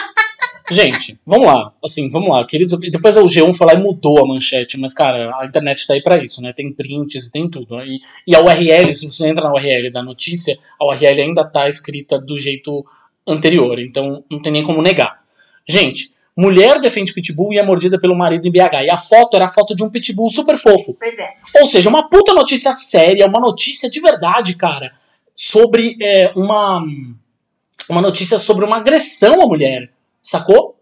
<laughs> Gente, vamos lá. Assim, vamos lá. Queridos, depois o G1 foi lá e mudou a manchete, mas, cara, a internet tá aí pra isso, né? Tem prints, tem tudo. E, e a URL, se você entra na URL da notícia, a URL ainda tá escrita do jeito anterior. Então, não tem nem como negar. Gente, mulher defende pitbull e é mordida pelo marido em BH. E a foto era a foto de um pitbull super fofo. Pois é. Ou seja, uma puta notícia séria, uma notícia de verdade, cara, sobre é, uma. Uma notícia sobre uma agressão à mulher. Sacou?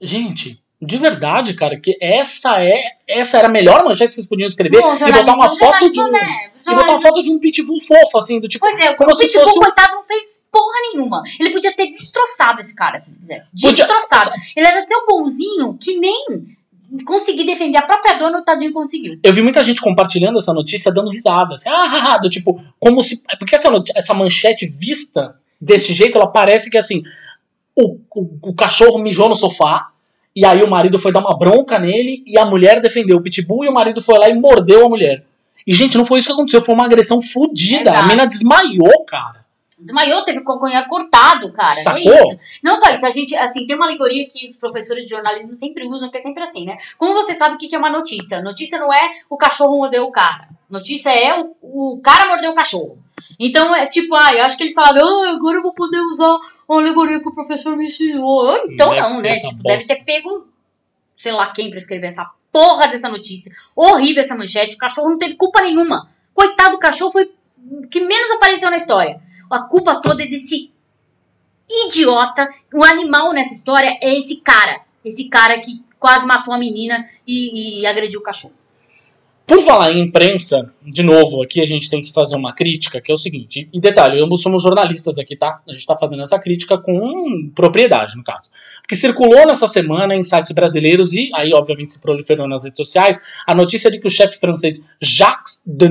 Gente, de verdade, cara, que essa é essa era a melhor manchete que vocês podiam escrever Bom, e botar uma foto de um, né? e botar uma foto de um pitbull fofo assim, do tipo Pois é, como o se Pitbull, fosse um coitado, não fez porra nenhuma. Ele podia ter destroçado esse cara, se ele quisesse. Podia- Destroçado. Ele era tão bonzinho que nem conseguir defender a própria dona, o tadinho conseguiu. Eu vi muita gente compartilhando essa notícia dando risada, assim, ah, ah, ah, do tipo, como se. Porque essa, essa manchete vista desse jeito, ela parece que assim, o, o, o cachorro mijou no sofá, e aí o marido foi dar uma bronca nele, e a mulher defendeu o pitbull, e o marido foi lá e mordeu a mulher. E, gente, não foi isso que aconteceu, foi uma agressão fodida. A mina desmaiou, cara. Desmaiou, teve o calcanhar cortado, cara. Sacou? É isso. Não só isso, a gente, assim, tem uma alegoria que os professores de jornalismo sempre usam, que é sempre assim, né? Como você sabe o que que é uma notícia? Notícia não é o cachorro mordeu o cara. Notícia é o, o cara mordeu o cachorro. Então é tipo, ah, eu acho que eles falaram, ah, agora eu vou poder usar a alegoria que o professor me ensinou. Ah, Então Deve não, né? Tipo, deve ter pego, sei lá quem pra escrever essa porra dessa notícia. Horrível essa manchete, o cachorro não teve culpa nenhuma. Coitado do cachorro, foi o que menos apareceu na história. A culpa toda é desse idiota. O animal nessa história é esse cara. Esse cara que quase matou a menina e, e agrediu o cachorro. Por falar em imprensa, de novo, aqui a gente tem que fazer uma crítica, que é o seguinte, e detalhe, ambos somos jornalistas aqui, tá? A gente tá fazendo essa crítica com propriedade, no caso. Porque circulou nessa semana em sites brasileiros e aí, obviamente, se proliferou nas redes sociais, a notícia de que o chefe francês Jacques de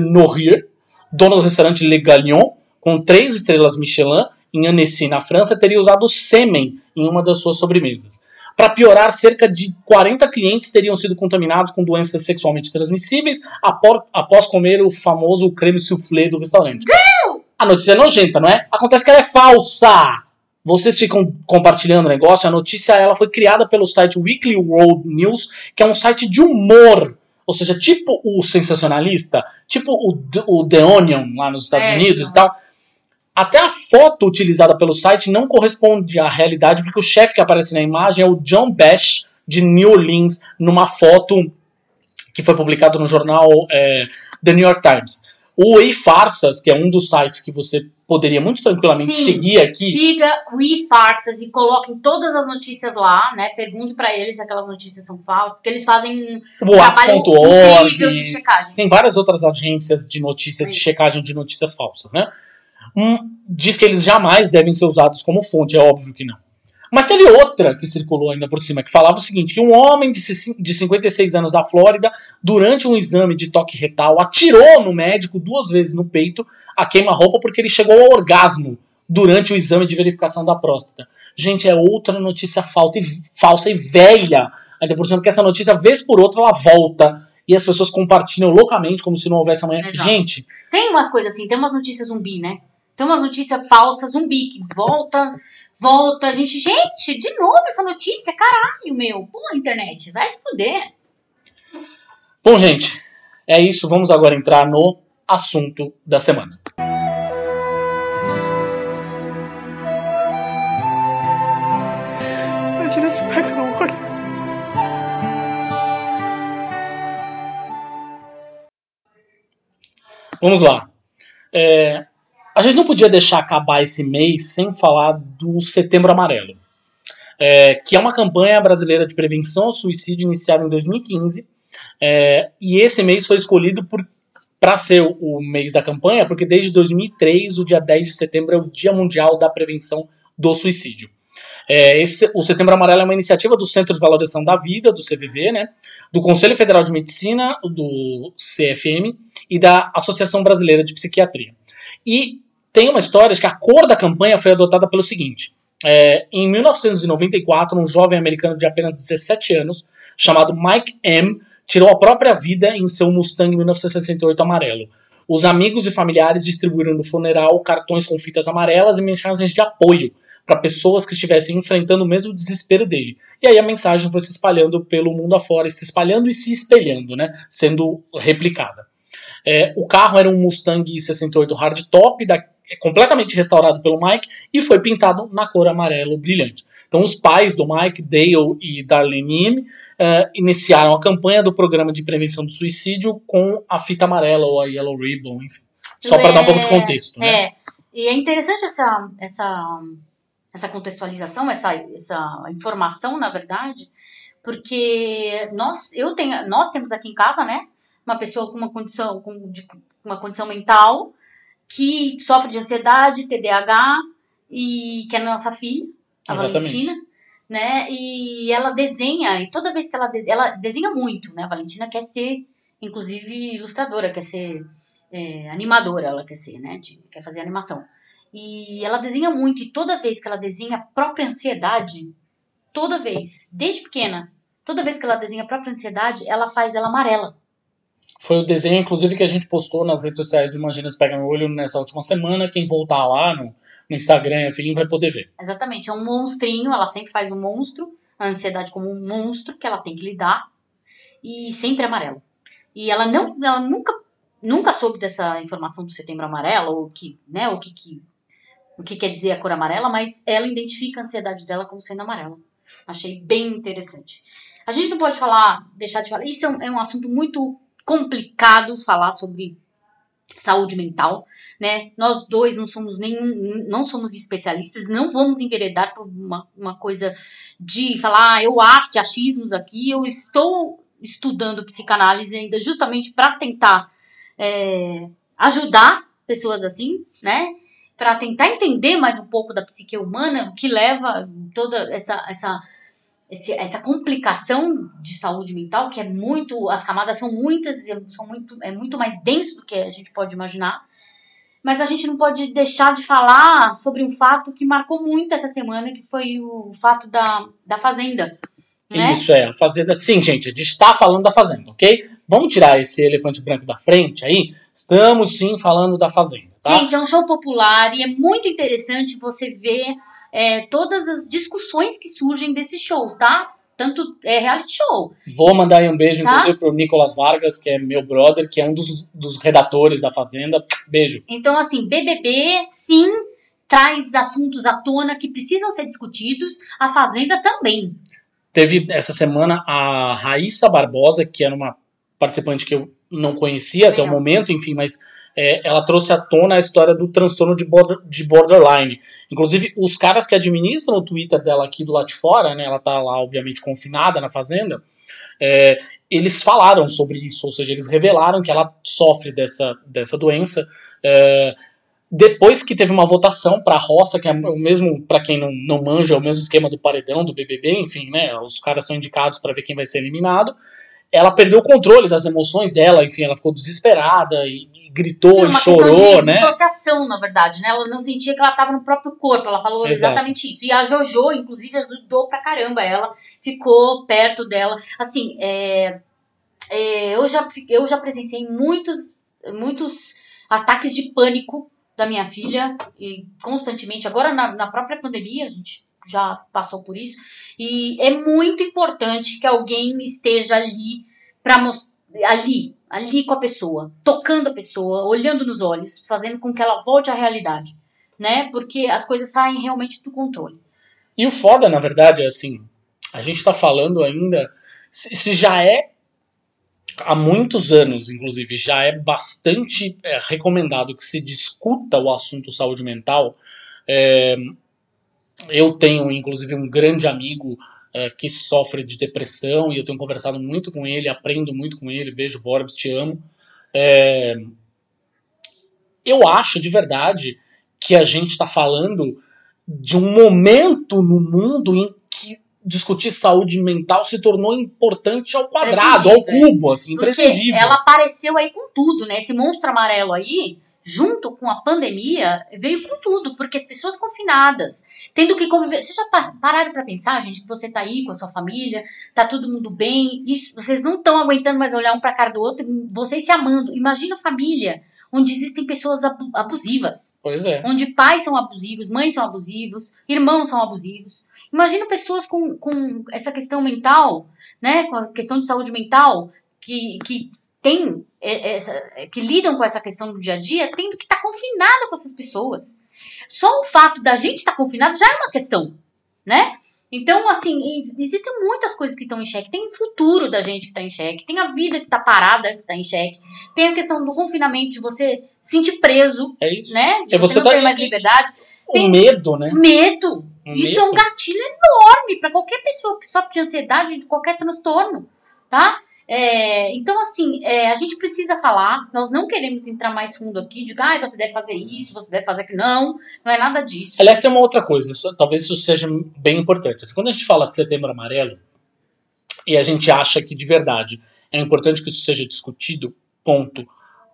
dono do restaurante Le Galion, com três estrelas Michelin, em Annecy, na França, teria usado sêmen em uma das suas sobremesas. Para piorar, cerca de 40 clientes teriam sido contaminados com doenças sexualmente transmissíveis após comer o famoso creme soufflé do restaurante. A notícia é nojenta, não é? Acontece que ela é falsa! Vocês ficam compartilhando o negócio, a notícia ela foi criada pelo site Weekly World News, que é um site de humor. Ou seja, tipo o sensacionalista, tipo o, o The Onion lá nos Estados É, Unidos não. e tal. Até a foto utilizada pelo site não corresponde à realidade, porque o chefe que aparece na imagem é o John Bash, de New Orleans, numa foto que foi publicada no jornal é, The New York Times. O Ei Farsas, que é um dos sites que você poderia muito tranquilamente Sim. seguir aqui, Siga o iFarsas e coloquem todas as notícias lá, né? Pergunte pra eles se aquelas notícias são falsas, porque eles fazem um trabalho incrível de checagem. tem várias outras agências de notícias, de Isso. checagem de notícias falsas, né? Um, diz que eles jamais devem ser usados como fonte, é óbvio que não. Mas teve outra que circulou ainda por cima, que falava o seguinte, que um homem de ci- de 56 anos da Flórida, durante um exame de toque retal, atirou no médico duas vezes no peito a queima-roupa porque ele chegou ao orgasmo durante o exame de verificação da próstata. Gente, é outra notícia falta e- falsa e velha. Ainda por cima, porque essa notícia, vez por outra, ela volta e as pessoas compartilham loucamente como se não houvesse amanhã. Exato. Gente, Tem umas coisas assim, tem umas notícias zumbi, né? Tem umas notícias falsas zumbi que volta, volta. A gente, gente, de novo essa notícia, caralho, meu. Porra, internet, vai se fuder. bom, gente, é isso. Vamos agora entrar no assunto da semana. Imagina se pega no olho. Vamos lá. É, A gente não podia deixar acabar esse mês sem falar do Setembro Amarelo, é, que é uma campanha brasileira de prevenção ao suicídio iniciada em 2015. É, e esse mês foi escolhido para ser o mês da campanha, porque desde 2003, o dia 10 de setembro, é o Dia Mundial da Prevenção do Suicídio. É, esse, o Setembro Amarelo é uma iniciativa do Centro de Valorização da Vida, do CVV, né, do Conselho Federal de Medicina, do CFM, e da Associação Brasileira de Psiquiatria. E tem uma história de que a cor da campanha foi adotada pelo seguinte. É, em 1994, um jovem americano de apenas 17 anos, chamado Mike M., tirou a própria vida em seu Mustang 1968 amarelo. Os amigos e familiares distribuíram no funeral cartões com fitas amarelas e mensagens de apoio para pessoas que estivessem enfrentando o mesmo desespero dele. E aí a mensagem foi se espalhando pelo mundo afora, se espalhando e se espelhando, né, sendo replicada. É, o carro era um Mustang 68 hardtop, da, completamente restaurado pelo Mike, e foi pintado na cor amarelo brilhante. Então, os pais do Mike, Dale e Darlene Im, uh, iniciaram a campanha do programa de prevenção do suicídio com a fita amarela ou a Yellow Ribbon, enfim. Só para dar um pouco de contexto, né? É. E é interessante essa, essa, essa contextualização, essa, essa informação, na verdade, porque nós, eu tenho, nós temos aqui em casa, né, uma pessoa com uma condição, com, de, uma condição mental que sofre de ansiedade, TDAH e que é nossa filha a Exatamente. Valentina, né? E ela desenha, e toda vez que ela desenha, ela desenha muito, né? A Valentina quer ser, inclusive, ilustradora, quer ser é, animadora, ela quer ser, né? De, quer fazer animação. E ela desenha muito, e toda vez que ela desenha a própria ansiedade, toda vez, desde pequena, toda vez que ela desenha a própria ansiedade, ela faz ela amarela. Foi o desenho, inclusive, que a gente postou nas redes sociais do Imagina Pega no Olho nessa última semana. Quem voltar lá no, no Instagram, enfim, vai poder ver. Exatamente, é um monstrinho, ela sempre faz um monstro, a ansiedade como um monstro que ela tem que lidar, e sempre amarelo. E ela não, ela nunca, nunca soube dessa informação do setembro amarelo, ou que, né, o que, que, o que quer dizer a cor amarela, mas ela identifica a ansiedade dela como sendo amarela. Achei bem interessante. A gente não pode falar, deixar de falar, isso é um, é um assunto muito complicado falar sobre saúde mental, né? Nós dois não somos nenhum, não somos especialistas, não vamos enveredar por uma, uma coisa de falar, ah, eu acho de achismos aqui, eu estou estudando psicanálise ainda justamente para tentar é, ajudar pessoas assim, né? Para tentar entender mais um pouco da psique humana, o que leva toda essa, essa esse, essa complicação de saúde mental, que é muito. As camadas são muitas, são muito, é muito mais denso do que a gente pode imaginar. Mas a gente não pode deixar de falar sobre um fato que marcou muito essa semana, que foi o fato da, da Fazenda. Né? Isso é, a Fazenda. Sim, gente, a gente está falando da Fazenda, ok? Vamos tirar esse elefante branco da frente aí. Estamos sim falando da Fazenda. Tá? Gente, é um show popular e é muito interessante você ver é, todas as discussões que surgem desse show, tá? Tanto é reality show. Vou mandar aí um beijo, tá? inclusive, pro Nicolas Vargas, que é meu brother, que é um dos, dos redatores da Fazenda. Beijo. Então, assim, BBB, sim, traz assuntos à tona que precisam ser discutidos. A Fazenda também. Teve essa semana a Raíssa Barbosa, que era uma participante que eu não conhecia até o momento, enfim, mas é, ela trouxe à tona a história do transtorno de, border, de borderline. Inclusive, os caras que administram o Twitter dela aqui do lado de fora, né, ela tá lá, obviamente, confinada na fazenda, é, eles falaram sobre isso, ou seja, eles revelaram que ela sofre dessa, dessa doença. É, depois que teve uma votação para a roça, que é o mesmo, para quem não, não manja, é o mesmo esquema do paredão, do BBB, enfim, né? Os caras são indicados para ver quem vai ser eliminado. Ela perdeu o controle das emoções dela, enfim, ela ficou desesperada e, gritou Sim, e chorou, de né? dissociação, na verdade, né? Ela não sentia que ela estava no próprio corpo, ela falou Exato. exatamente isso. E a Jojo, inclusive, ajudou pra caramba ela, ficou perto dela. Assim, é, é, eu, já, eu já presenciei muitos, muitos ataques de pânico da minha filha, e constantemente, agora na, na própria pandemia, a gente já passou por isso, e é muito importante que alguém esteja ali para mostrar ali, ali com a pessoa, tocando a pessoa, olhando nos olhos, fazendo com que ela volte à realidade, né? Porque as coisas saem realmente do controle. E o foda, na verdade, é assim, a gente tá falando ainda, se, já é há muitos anos, inclusive, já é bastante é, recomendado que se discuta o assunto saúde mental. É, eu tenho, inclusive, um grande amigo é, que sofre de depressão e eu tenho conversado muito com ele, aprendo muito com ele, vejo Borbs, te amo. É, eu acho de verdade que a gente está falando de um momento no mundo em que discutir saúde mental se tornou importante ao quadrado, ao cubo, assim, imprescindível. Ela apareceu aí com tudo, né? Esse monstro amarelo aí, junto com a pandemia, veio com tudo, porque as pessoas confinadas, tendo que conviver. Vocês já pararam para pensar, gente, que você tá aí com a sua família, tá todo mundo bem, isso, vocês não estão aguentando mais olhar um pra cara do outro, vocês se amando. Imagina a família onde existem pessoas abusivas. Pois é. Onde pais são abusivos, mães são abusivos, irmãos são abusivos. Imagina pessoas com, com essa questão mental, né, com a questão de saúde mental, que, que tem essa, que lidam com essa questão do dia a dia, tendo que estar tá confinada com essas pessoas. Só o fato da gente estar tá confinado já é uma questão, né? Então, assim, existem muitas coisas que estão em xeque. Tem o futuro da gente que está em xeque, tem a vida que está parada que está em xeque, tem a questão do confinamento, de você se sentir preso, é isso. né? De é você, você não tá ter mais liberdade. Tem o medo, né? Medo. Isso medo. é um gatilho enorme para qualquer pessoa que sofre de ansiedade, de qualquer transtorno, tá? É, então, assim, é, a gente precisa falar, nós não queremos entrar mais fundo aqui, de ah, você deve fazer isso, você deve fazer aquilo. Não, não é nada disso. Aliás, tem uma outra coisa, isso- talvez isso seja bem importante. Assim, Quando a gente fala de setembro amarelo, e a gente acha que de verdade é importante que isso seja discutido, ponto.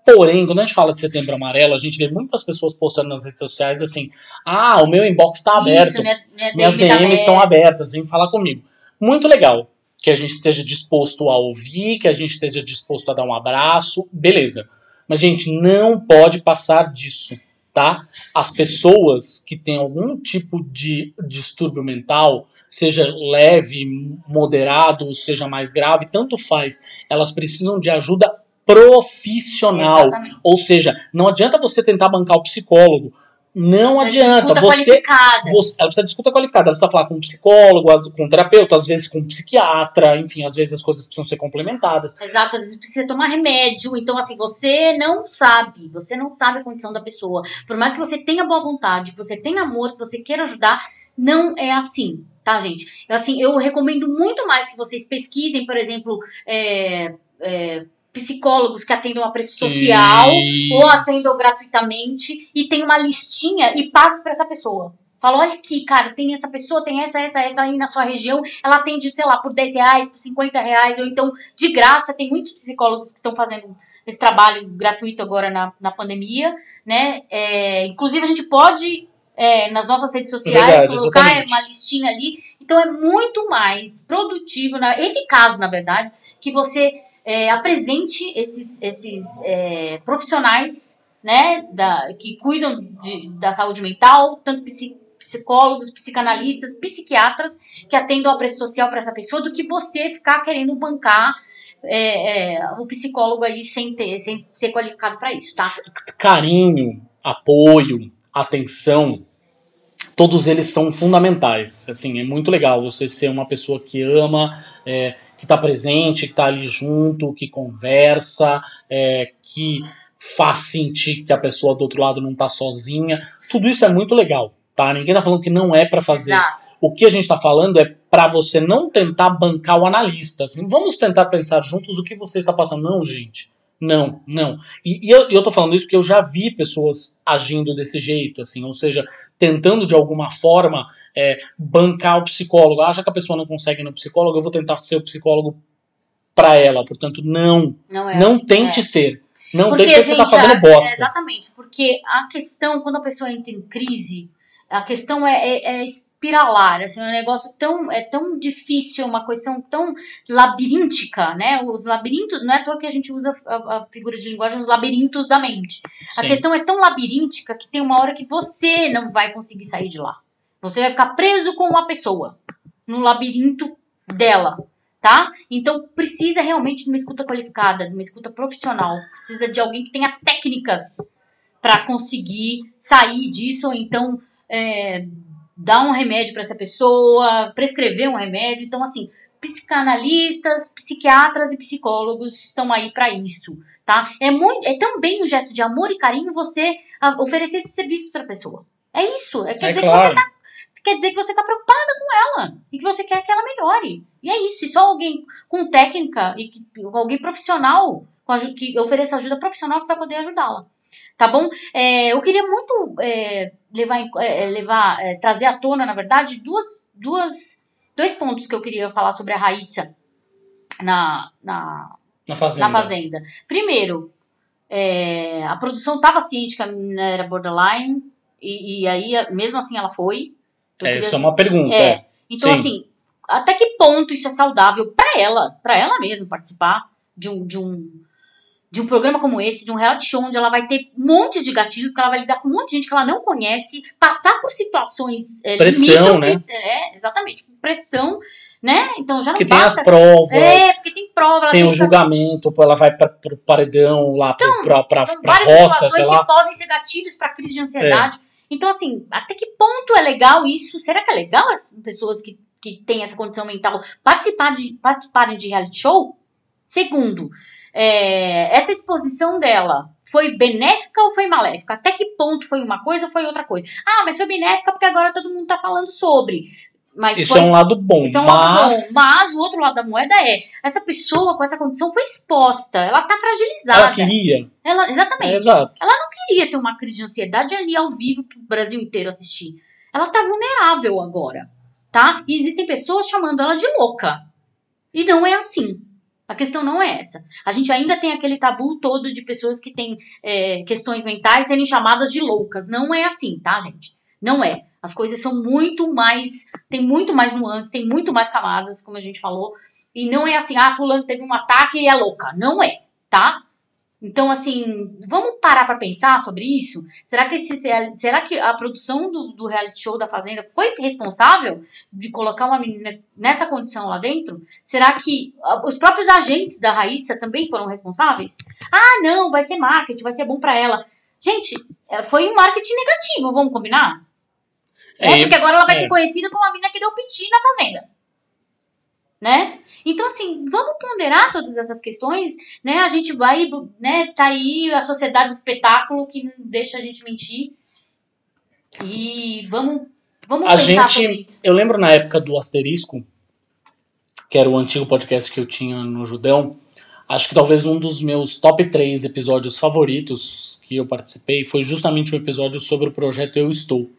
Porém, quando a gente fala de setembro amarelo, a gente vê muitas pessoas postando nas redes sociais assim: ah, o meu inbox está aberto, Isso, minha, minha minhas DM tá DMs estão aberta. abertas, vem falar comigo. Muito legal que a gente esteja disposto a ouvir, que a gente esteja disposto a dar um abraço, beleza. Mas, gente, não pode passar disso, tá? As pessoas que têm algum tipo de distúrbio mental, seja leve, moderado, seja mais grave, tanto faz, elas precisam de ajuda profissional. Exatamente. Ou seja, não adianta você tentar bancar o psicólogo. Não adianta. Você, qualificada. você, ela precisa de escuta qualificada, ela precisa falar com um psicólogo, com um terapeuta, às vezes com um psiquiatra, enfim, às vezes as coisas precisam ser complementadas. Exato, às vezes precisa tomar remédio. Então, assim, você não sabe, você não sabe a condição da pessoa. Por mais que você tenha boa vontade, que você tenha amor, que você queira ajudar, não é assim, tá, gente? Assim, eu recomendo muito mais que vocês pesquisem, por exemplo, é, é, psicólogos que atendam a preço social ou atendam gratuitamente e tem uma listinha e passe para essa pessoa. Fala, olha aqui, cara, tem essa pessoa, tem essa, essa, essa aí na sua região, ela atende, sei lá, por 10 reais, por 50 reais, ou então de graça. Tem muitos psicólogos que estão fazendo esse trabalho gratuito agora na, na pandemia, né? É, inclusive, a gente pode, é, nas nossas redes sociais, Verdade, colocar exatamente. uma listinha ali. Então, é muito mais produtivo, na, eficaz, na verdade, que você é, apresente esses, esses é, profissionais né, da, que cuidam de, da saúde mental, tanto psi- psicólogos, psicanalistas, psiquiatras, que atendam a preço social para essa pessoa, do que você ficar querendo bancar é, é, o psicólogo aí sem, ter, sem ser qualificado para isso, tá? Carinho, apoio, atenção, todos eles são fundamentais. Assim, é muito legal você ser uma pessoa que ama, é, que está presente, que está ali junto, que conversa, é, que faz sentir que a pessoa do outro lado não está sozinha. Tudo isso é muito legal, tá? Ninguém tá falando que não é para fazer. Exato. O que a gente está falando é para você não tentar bancar o analista. Assim, vamos tentar pensar juntos o que você está passando. Não, gente. Não, não. E, e eu, eu tô falando isso porque eu já vi pessoas agindo desse jeito, assim, ou seja, tentando de alguma forma é, bancar o psicólogo. Acha que a pessoa não consegue ir no psicólogo, eu vou tentar ser o psicólogo para ela. Portanto, não. Não é não assim, tente é. ser. Não Porque, tente ser, você tá gente, fazendo bosta. é, exatamente, porque a questão, quando a pessoa entra em crise, a questão é, é, é espiralar, assim, é um negócio tão, é tão difícil, uma questão tão labiríntica, né? Os labirintos, não é à toa que a gente usa a, a figura de linguagem, os labirintos da mente. A Sim. questão é tão labiríntica que tem uma hora que você não vai conseguir sair de lá. Você vai ficar preso com uma pessoa, no labirinto dela, tá? Então precisa realmente de uma escuta qualificada, de uma escuta profissional. Precisa de alguém que tenha técnicas para conseguir sair disso, ou então é, dar um remédio para essa pessoa, prescrever um remédio. Então, assim, psicanalistas, psiquiatras e psicólogos estão aí para isso, tá? É muito, é também um gesto de amor e carinho você a, oferecer esse serviço para pessoa. É isso. É, quer É dizer claro. que você tá quer dizer que você tá preocupada com ela e que você quer que ela melhore. E é isso. E só alguém com técnica e que, alguém profissional que ofereça ajuda profissional que vai poder ajudá-la. Tá bom? É, eu queria muito é, levar, em- é, levar é, trazer à tona, na verdade, duas, duas, dois pontos que eu queria falar sobre a Raíssa na, na, Na fazenda. na Fazenda. Primeiro, é, a produção estava ciente que a menina era borderline, e, e aí, mesmo assim, ela foi. Eu É, queria- isso é uma pergunta. É. é. Então, Sim. assim, até que ponto isso é saudável pra ela, pra ela mesma participar de um, de um, de um programa como esse, de um reality show onde ela vai ter um monte de gatilho, porque ela vai lidar com um monte de gente que ela não conhece, passar por situações é, Pressão, limítrofes, É, exatamente, pressão, né? Então já não Porque tem basta. as provas, É, porque tem prova, tem tem o julgamento, ela vai pra, pro paredão lá, pro, pra, pra, São pra várias roça, situações sei lá. É. que podem ser gatilhos para crise de ansiedade. Então, assim, até que ponto é legal isso? Será que é legal as pessoas que, que têm essa condição mental participar de, participarem de reality show? Segundo, é, essa exposição dela foi benéfica ou foi maléfica? Até que ponto foi uma coisa ou foi outra coisa? Ah, mas foi benéfica porque agora todo mundo tá falando sobre. Mas Isso foi é um lado bom, isso é um lado mas... bom. Mas o outro lado da moeda é: essa pessoa com essa condição foi exposta, ela tá fragilizada. ela queria. Ela- exatamente. É, exato. queria ter uma crise de ansiedade ali ao vivo pro Brasil inteiro assistir. Ela tá vulnerável agora, tá? E existem pessoas chamando ela de louca. E não é assim. A questão não é essa. A gente ainda tem aquele tabu todo de pessoas que têm é, questões mentais serem chamadas de loucas. Não é assim, tá, gente? Não é. As coisas são muito mais. Tem muito mais nuances, tem muito mais camadas, como a gente falou. E não é assim, ah, fulano teve um ataque e é louca. Não é, tá? Então, assim, vamos parar pra pensar sobre isso? Será que, esse, será que a produção do, do reality show da Fazenda foi responsável de colocar uma menina nessa condição lá dentro? Será que ah, os próprios agentes da Raíssa também foram responsáveis? Ah, não, vai ser marketing, vai ser bom pra ela. Gente, eh, foi um marketing negativo, vamos combinar? É, É, porque agora ela vai é. ser conhecida como a menina que deu piti na Fazenda. Né? Então, assim, vamos ponderar todas essas questões, né? A gente vai, né? Tá aí a sociedade do espetáculo que não deixa a gente mentir. E vamos, vamos A pensar gente-. Eu lembro na época do Asterisco, que era o antigo podcast que eu tinha no Judão, acho que talvez um dos meus top 3 episódios favoritos que eu participei foi justamente um episódio sobre o projeto Eu Estou.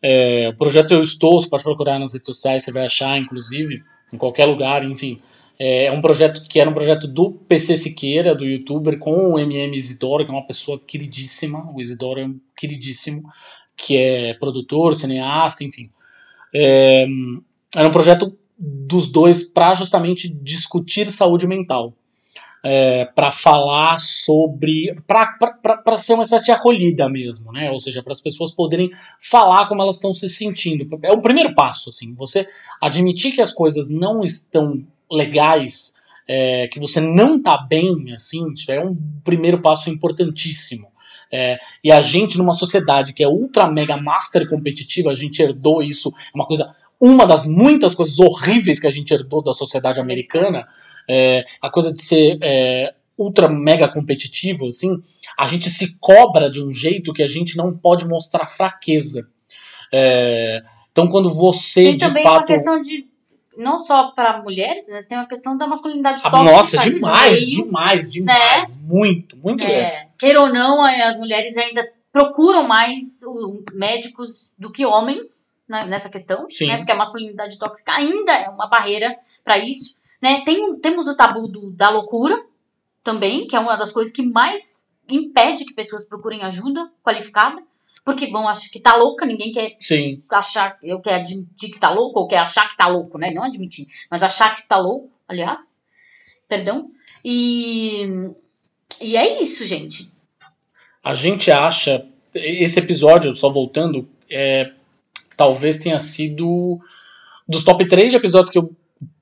É, o projeto Eu Estou, você pode procurar nas redes sociais, você vai achar, inclusive, em qualquer lugar, enfim. É um projeto que era um projeto do PC Siqueira, do youtuber, com o MM Isidoro, que é uma pessoa queridíssima. O Isidoro é um queridíssimo, que é produtor, cineasta, enfim. É, era um projeto dos dois para justamente discutir saúde mental. É, para falar sobre. para ser uma espécie de acolhida mesmo, né? Ou seja, para as pessoas poderem falar como elas estão se sentindo. É o primeiro passo, assim. Você admitir que as coisas não estão legais, é, que você não tá bem, assim, é um primeiro passo importantíssimo. É, e a gente, numa sociedade que é ultra mega master competitiva, a gente herdou isso, é uma coisa, uma das muitas coisas horríveis que a gente herdou da sociedade americana, é, a coisa de ser é, ultra mega competitivo, assim, a gente se cobra de um jeito que a gente não pode mostrar fraqueza. É, então, quando você Tem de também uma fato questão de. Não só para mulheres, mas tem uma questão da masculinidade Ah, tóxica. Nossa, demais, meio. demais, demais. Muito, muito grande. É, queira ou não, as mulheres ainda procuram mais médicos do que homens né, nessa questão, Sim. né? Porque a masculinidade tóxica ainda é uma barreira para isso, né? Tem, temos o tabu do- da loucura também, que é uma das coisas que mais impede que pessoas procurem ajuda qualificada, porque vão achar que tá louca, ninguém quer Sim. achar, eu quero admitir que tá louco, ou quer achar que tá louco, né? Não admitir, mas achar que está louco, aliás. Perdão. E, e é isso, gente. A gente acha. Esse episódio, só voltando, é, talvez tenha sido dos top 3 de episódios que eu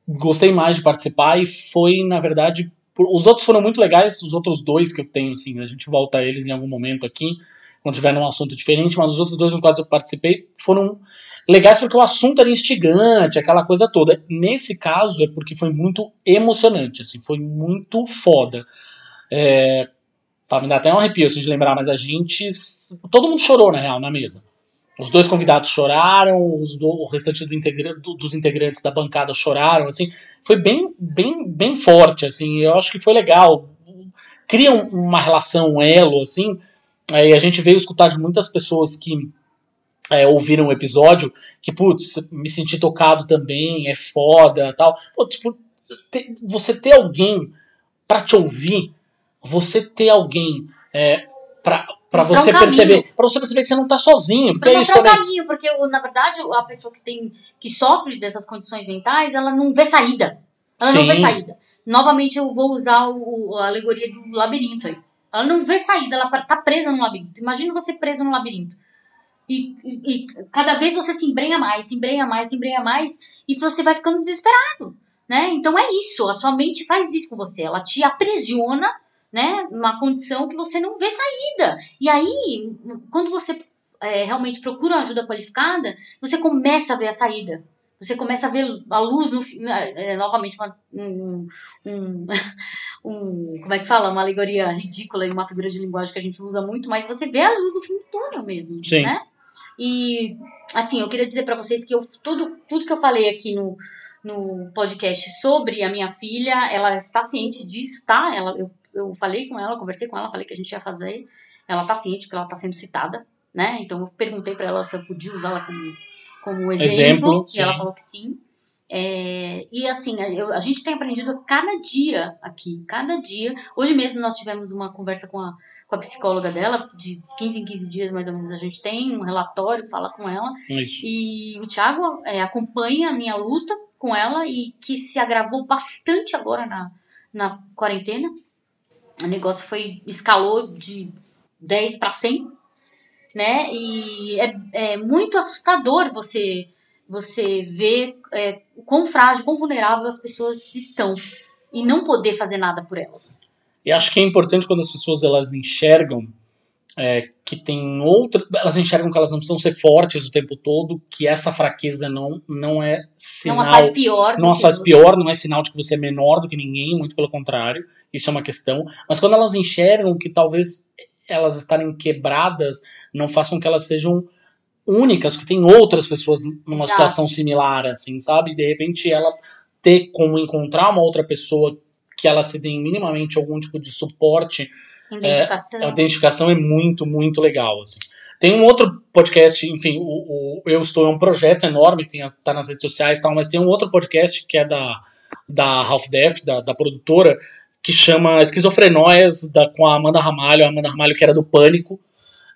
gostei mais de participar e foi, na verdade. por- os outros foram muito legais, os outros dois que eu tenho, assim, a gente volta a eles em algum momento aqui, quando tiver num assunto diferente, mas os outros dois no quais eu participei foram legais porque o assunto era instigante, aquela coisa toda. Nesse caso é porque foi muito emocionante, assim, foi muito foda. É, tá, me dá até um arrepio assim, de lembrar, mas a gente. Todo mundo chorou, na real, na mesa. Os dois convidados choraram, do, o restante do integra, do, dos integrantes da bancada choraram, assim, foi bem, bem, bem forte, assim, eu acho que foi legal. Cria uma relação, um elo, assim, é, e a gente veio escutar de muitas pessoas que é, ouviram o episódio, que, putz, me senti tocado também, é foda, tal. Pô, tipo, você ter alguém para te ouvir, você ter alguém é, para para você um perceber, para você perceber que você não tá sozinho, porque pra é isso também. Um caminho, porque na verdade a pessoa que tem que sofre dessas condições mentais, ela não vê saída. Ela Sim. não vê saída. Novamente eu vou usar o, a alegoria do labirinto aí. Ela não vê saída, ela tá presa no labirinto. Imagina você preso no labirinto. E, e, e cada vez você se embrenha mais, se embrenha mais, se embrenha mais, e você vai ficando desesperado. Né? Então é isso, a sua mente faz isso com você, ela te aprisiona né, uma condição que você não vê saída. E aí, quando você é, realmente procura uma ajuda qualificada, você começa a ver a saída. Você começa a ver a luz no é, novamente uma, um, um, <laughs> um, como é que fala? Uma alegoria ridícula e uma figura de linguagem que a gente usa muito, mas você vê a luz no fim do túnel mesmo, Sim. né? E assim, eu queria dizer para vocês que eu tudo tudo que eu falei aqui no no podcast sobre a minha filha, ela está ciente disso, tá? Ela, eu eu falei com ela, conversei com ela, falei que a gente ia fazer. Ela tá ciente que ela tá sendo citada, né? Então eu perguntei para ela se eu podia usá-la como, como exemplo, exemplo e ela falou que sim. É, e assim, eu, a gente tem aprendido cada dia aqui, cada dia. Hoje mesmo nós tivemos uma conversa com a, com a psicóloga dela, de 15 em 15 dias mais ou menos a gente tem um relatório, fala com ela. Isso. E o Thiago é, acompanha a minha luta com ela e que se agravou bastante agora na, na quarentena o negócio foi escalou de 10 para 100, né? E é, é muito assustador você você ver é, quão frágil, quão vulnerável as pessoas estão e não poder fazer nada por elas. E acho que é importante quando as pessoas elas enxergam é, que tem outra. Elas enxergam que elas não precisam ser fortes o tempo todo, que essa fraqueza não, não é sinal. Não as faz pior. Não as faz pior, não é sinal de que você é menor do que ninguém, muito pelo contrário. Isso é uma questão. Mas quando elas enxergam que talvez elas estarem quebradas não façam com que elas sejam únicas, que tem outras pessoas numa Exato. situação similar, assim, sabe? E de repente ela ter como encontrar uma outra pessoa que ela se dê minimamente algum tipo de suporte Identificação. É, a identificação é muito, muito legal. Assim. Tem um outro podcast, enfim, o, o Eu Estou é um projeto enorme, tem, tá nas redes sociais e tal, mas tem um outro podcast que é da, da Half Death, da, da produtora, que chama Esquizofrenóias, da, com a Amanda Ramalho, a Amanda Ramalho que era do Pânico.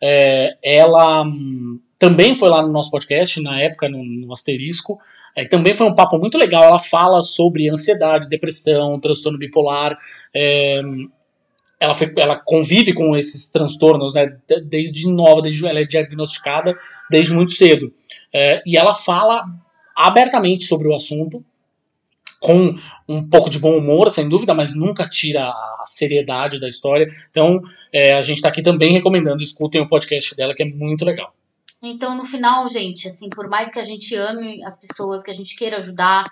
É, ela hum, também foi lá no nosso podcast, na época, no, no Asterisco. É, também foi um papo muito legal. Ela fala sobre ansiedade, depressão, transtorno bipolar. É, ela, foi, ela convive com esses transtornos, né, desde nova, desde ela é diagnosticada desde muito cedo. É, e ela fala abertamente sobre o assunto, com um pouco de bom humor, sem dúvida, mas nunca tira a seriedade da história. Então, é, a gente está aqui também recomendando, escutem o podcast dela, que é muito legal. Então, no final, gente, assim, por mais que a gente ame as pessoas, que a gente queira ajudar,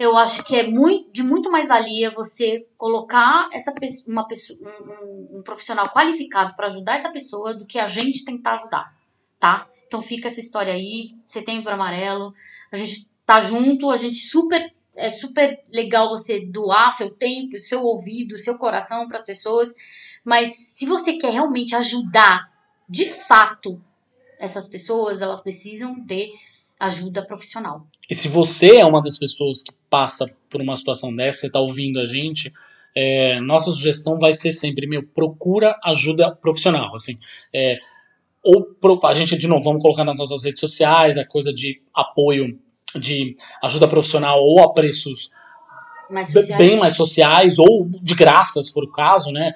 eu acho que é muito, de muito mais valia você colocar essa uma pessoa, um, um profissional qualificado para ajudar essa pessoa do que a gente tentar ajudar, tá? Então fica essa história aí, setembro amarelo, a gente tá junto, a gente super é super legal você doar seu tempo, seu ouvido, seu coração para as pessoas, mas se você quer realmente ajudar de fato essas pessoas, elas precisam ter ajuda profissional. E se você é uma das pessoas que passa por uma situação dessa, você está ouvindo a gente, é, nossa sugestão vai ser sempre, meu, procura ajuda profissional, assim, é, ou pro, a gente, de novo, vamos colocar nas nossas redes sociais a coisa de apoio, de ajuda profissional ou a preços mais bem mais sociais, ou de graça, se for o caso, né,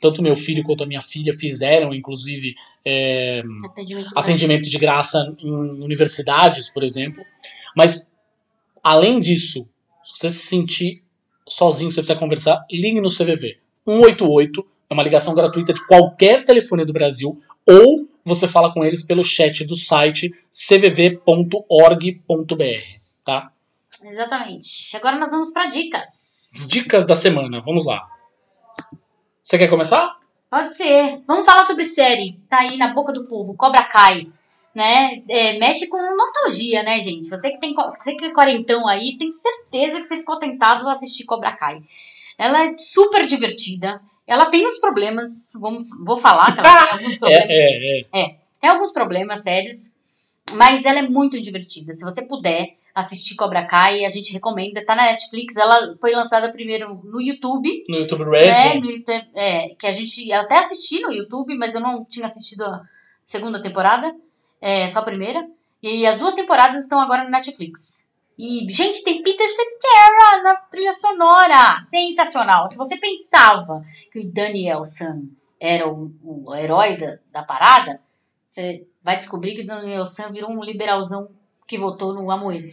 tanto meu filho quanto a minha filha fizeram, inclusive, é, atendimento, atendimento de graça em universidades, por exemplo. Mas, além disso, se você se sentir sozinho, você precisa conversar, ligue no CVV. 188 é uma ligação gratuita de qualquer telefone do Brasil, ou você fala com eles pelo chat do site cvv.org.br, tá? Exatamente. Agora nós vamos para dicas. Dicas da semana, vamos lá. Você quer começar? Pode ser. Vamos falar sobre série. Tá aí na boca do povo. Cobra Kai. Né? É, mexe com nostalgia, né, gente? Você que tem você que é quarentão aí, tenho certeza que você ficou tentado a assistir Cobra Kai. Ela é super divertida. Ela tem uns problemas, vamos, vou falar que ela tem <laughs> alguns problemas. É, é, é. É, tem alguns problemas sérios, mas ela é muito divertida. Se você puder assistir Cobra Kai, a gente recomenda. Tá na Netflix, ela foi lançada primeiro no YouTube. No YouTube Red. Né, no YouTube, é, que a gente até assisti no YouTube, mas eu não tinha assistido a segunda temporada, é, só a primeira. E as duas temporadas estão agora no Netflix. E, gente, tem Peter Cetera na trilha sonora. Sensacional. Se você pensava que o Daniel San era o, o herói da, da parada, você vai descobrir que o Daniel San virou um liberalzão que votou no Amoedo.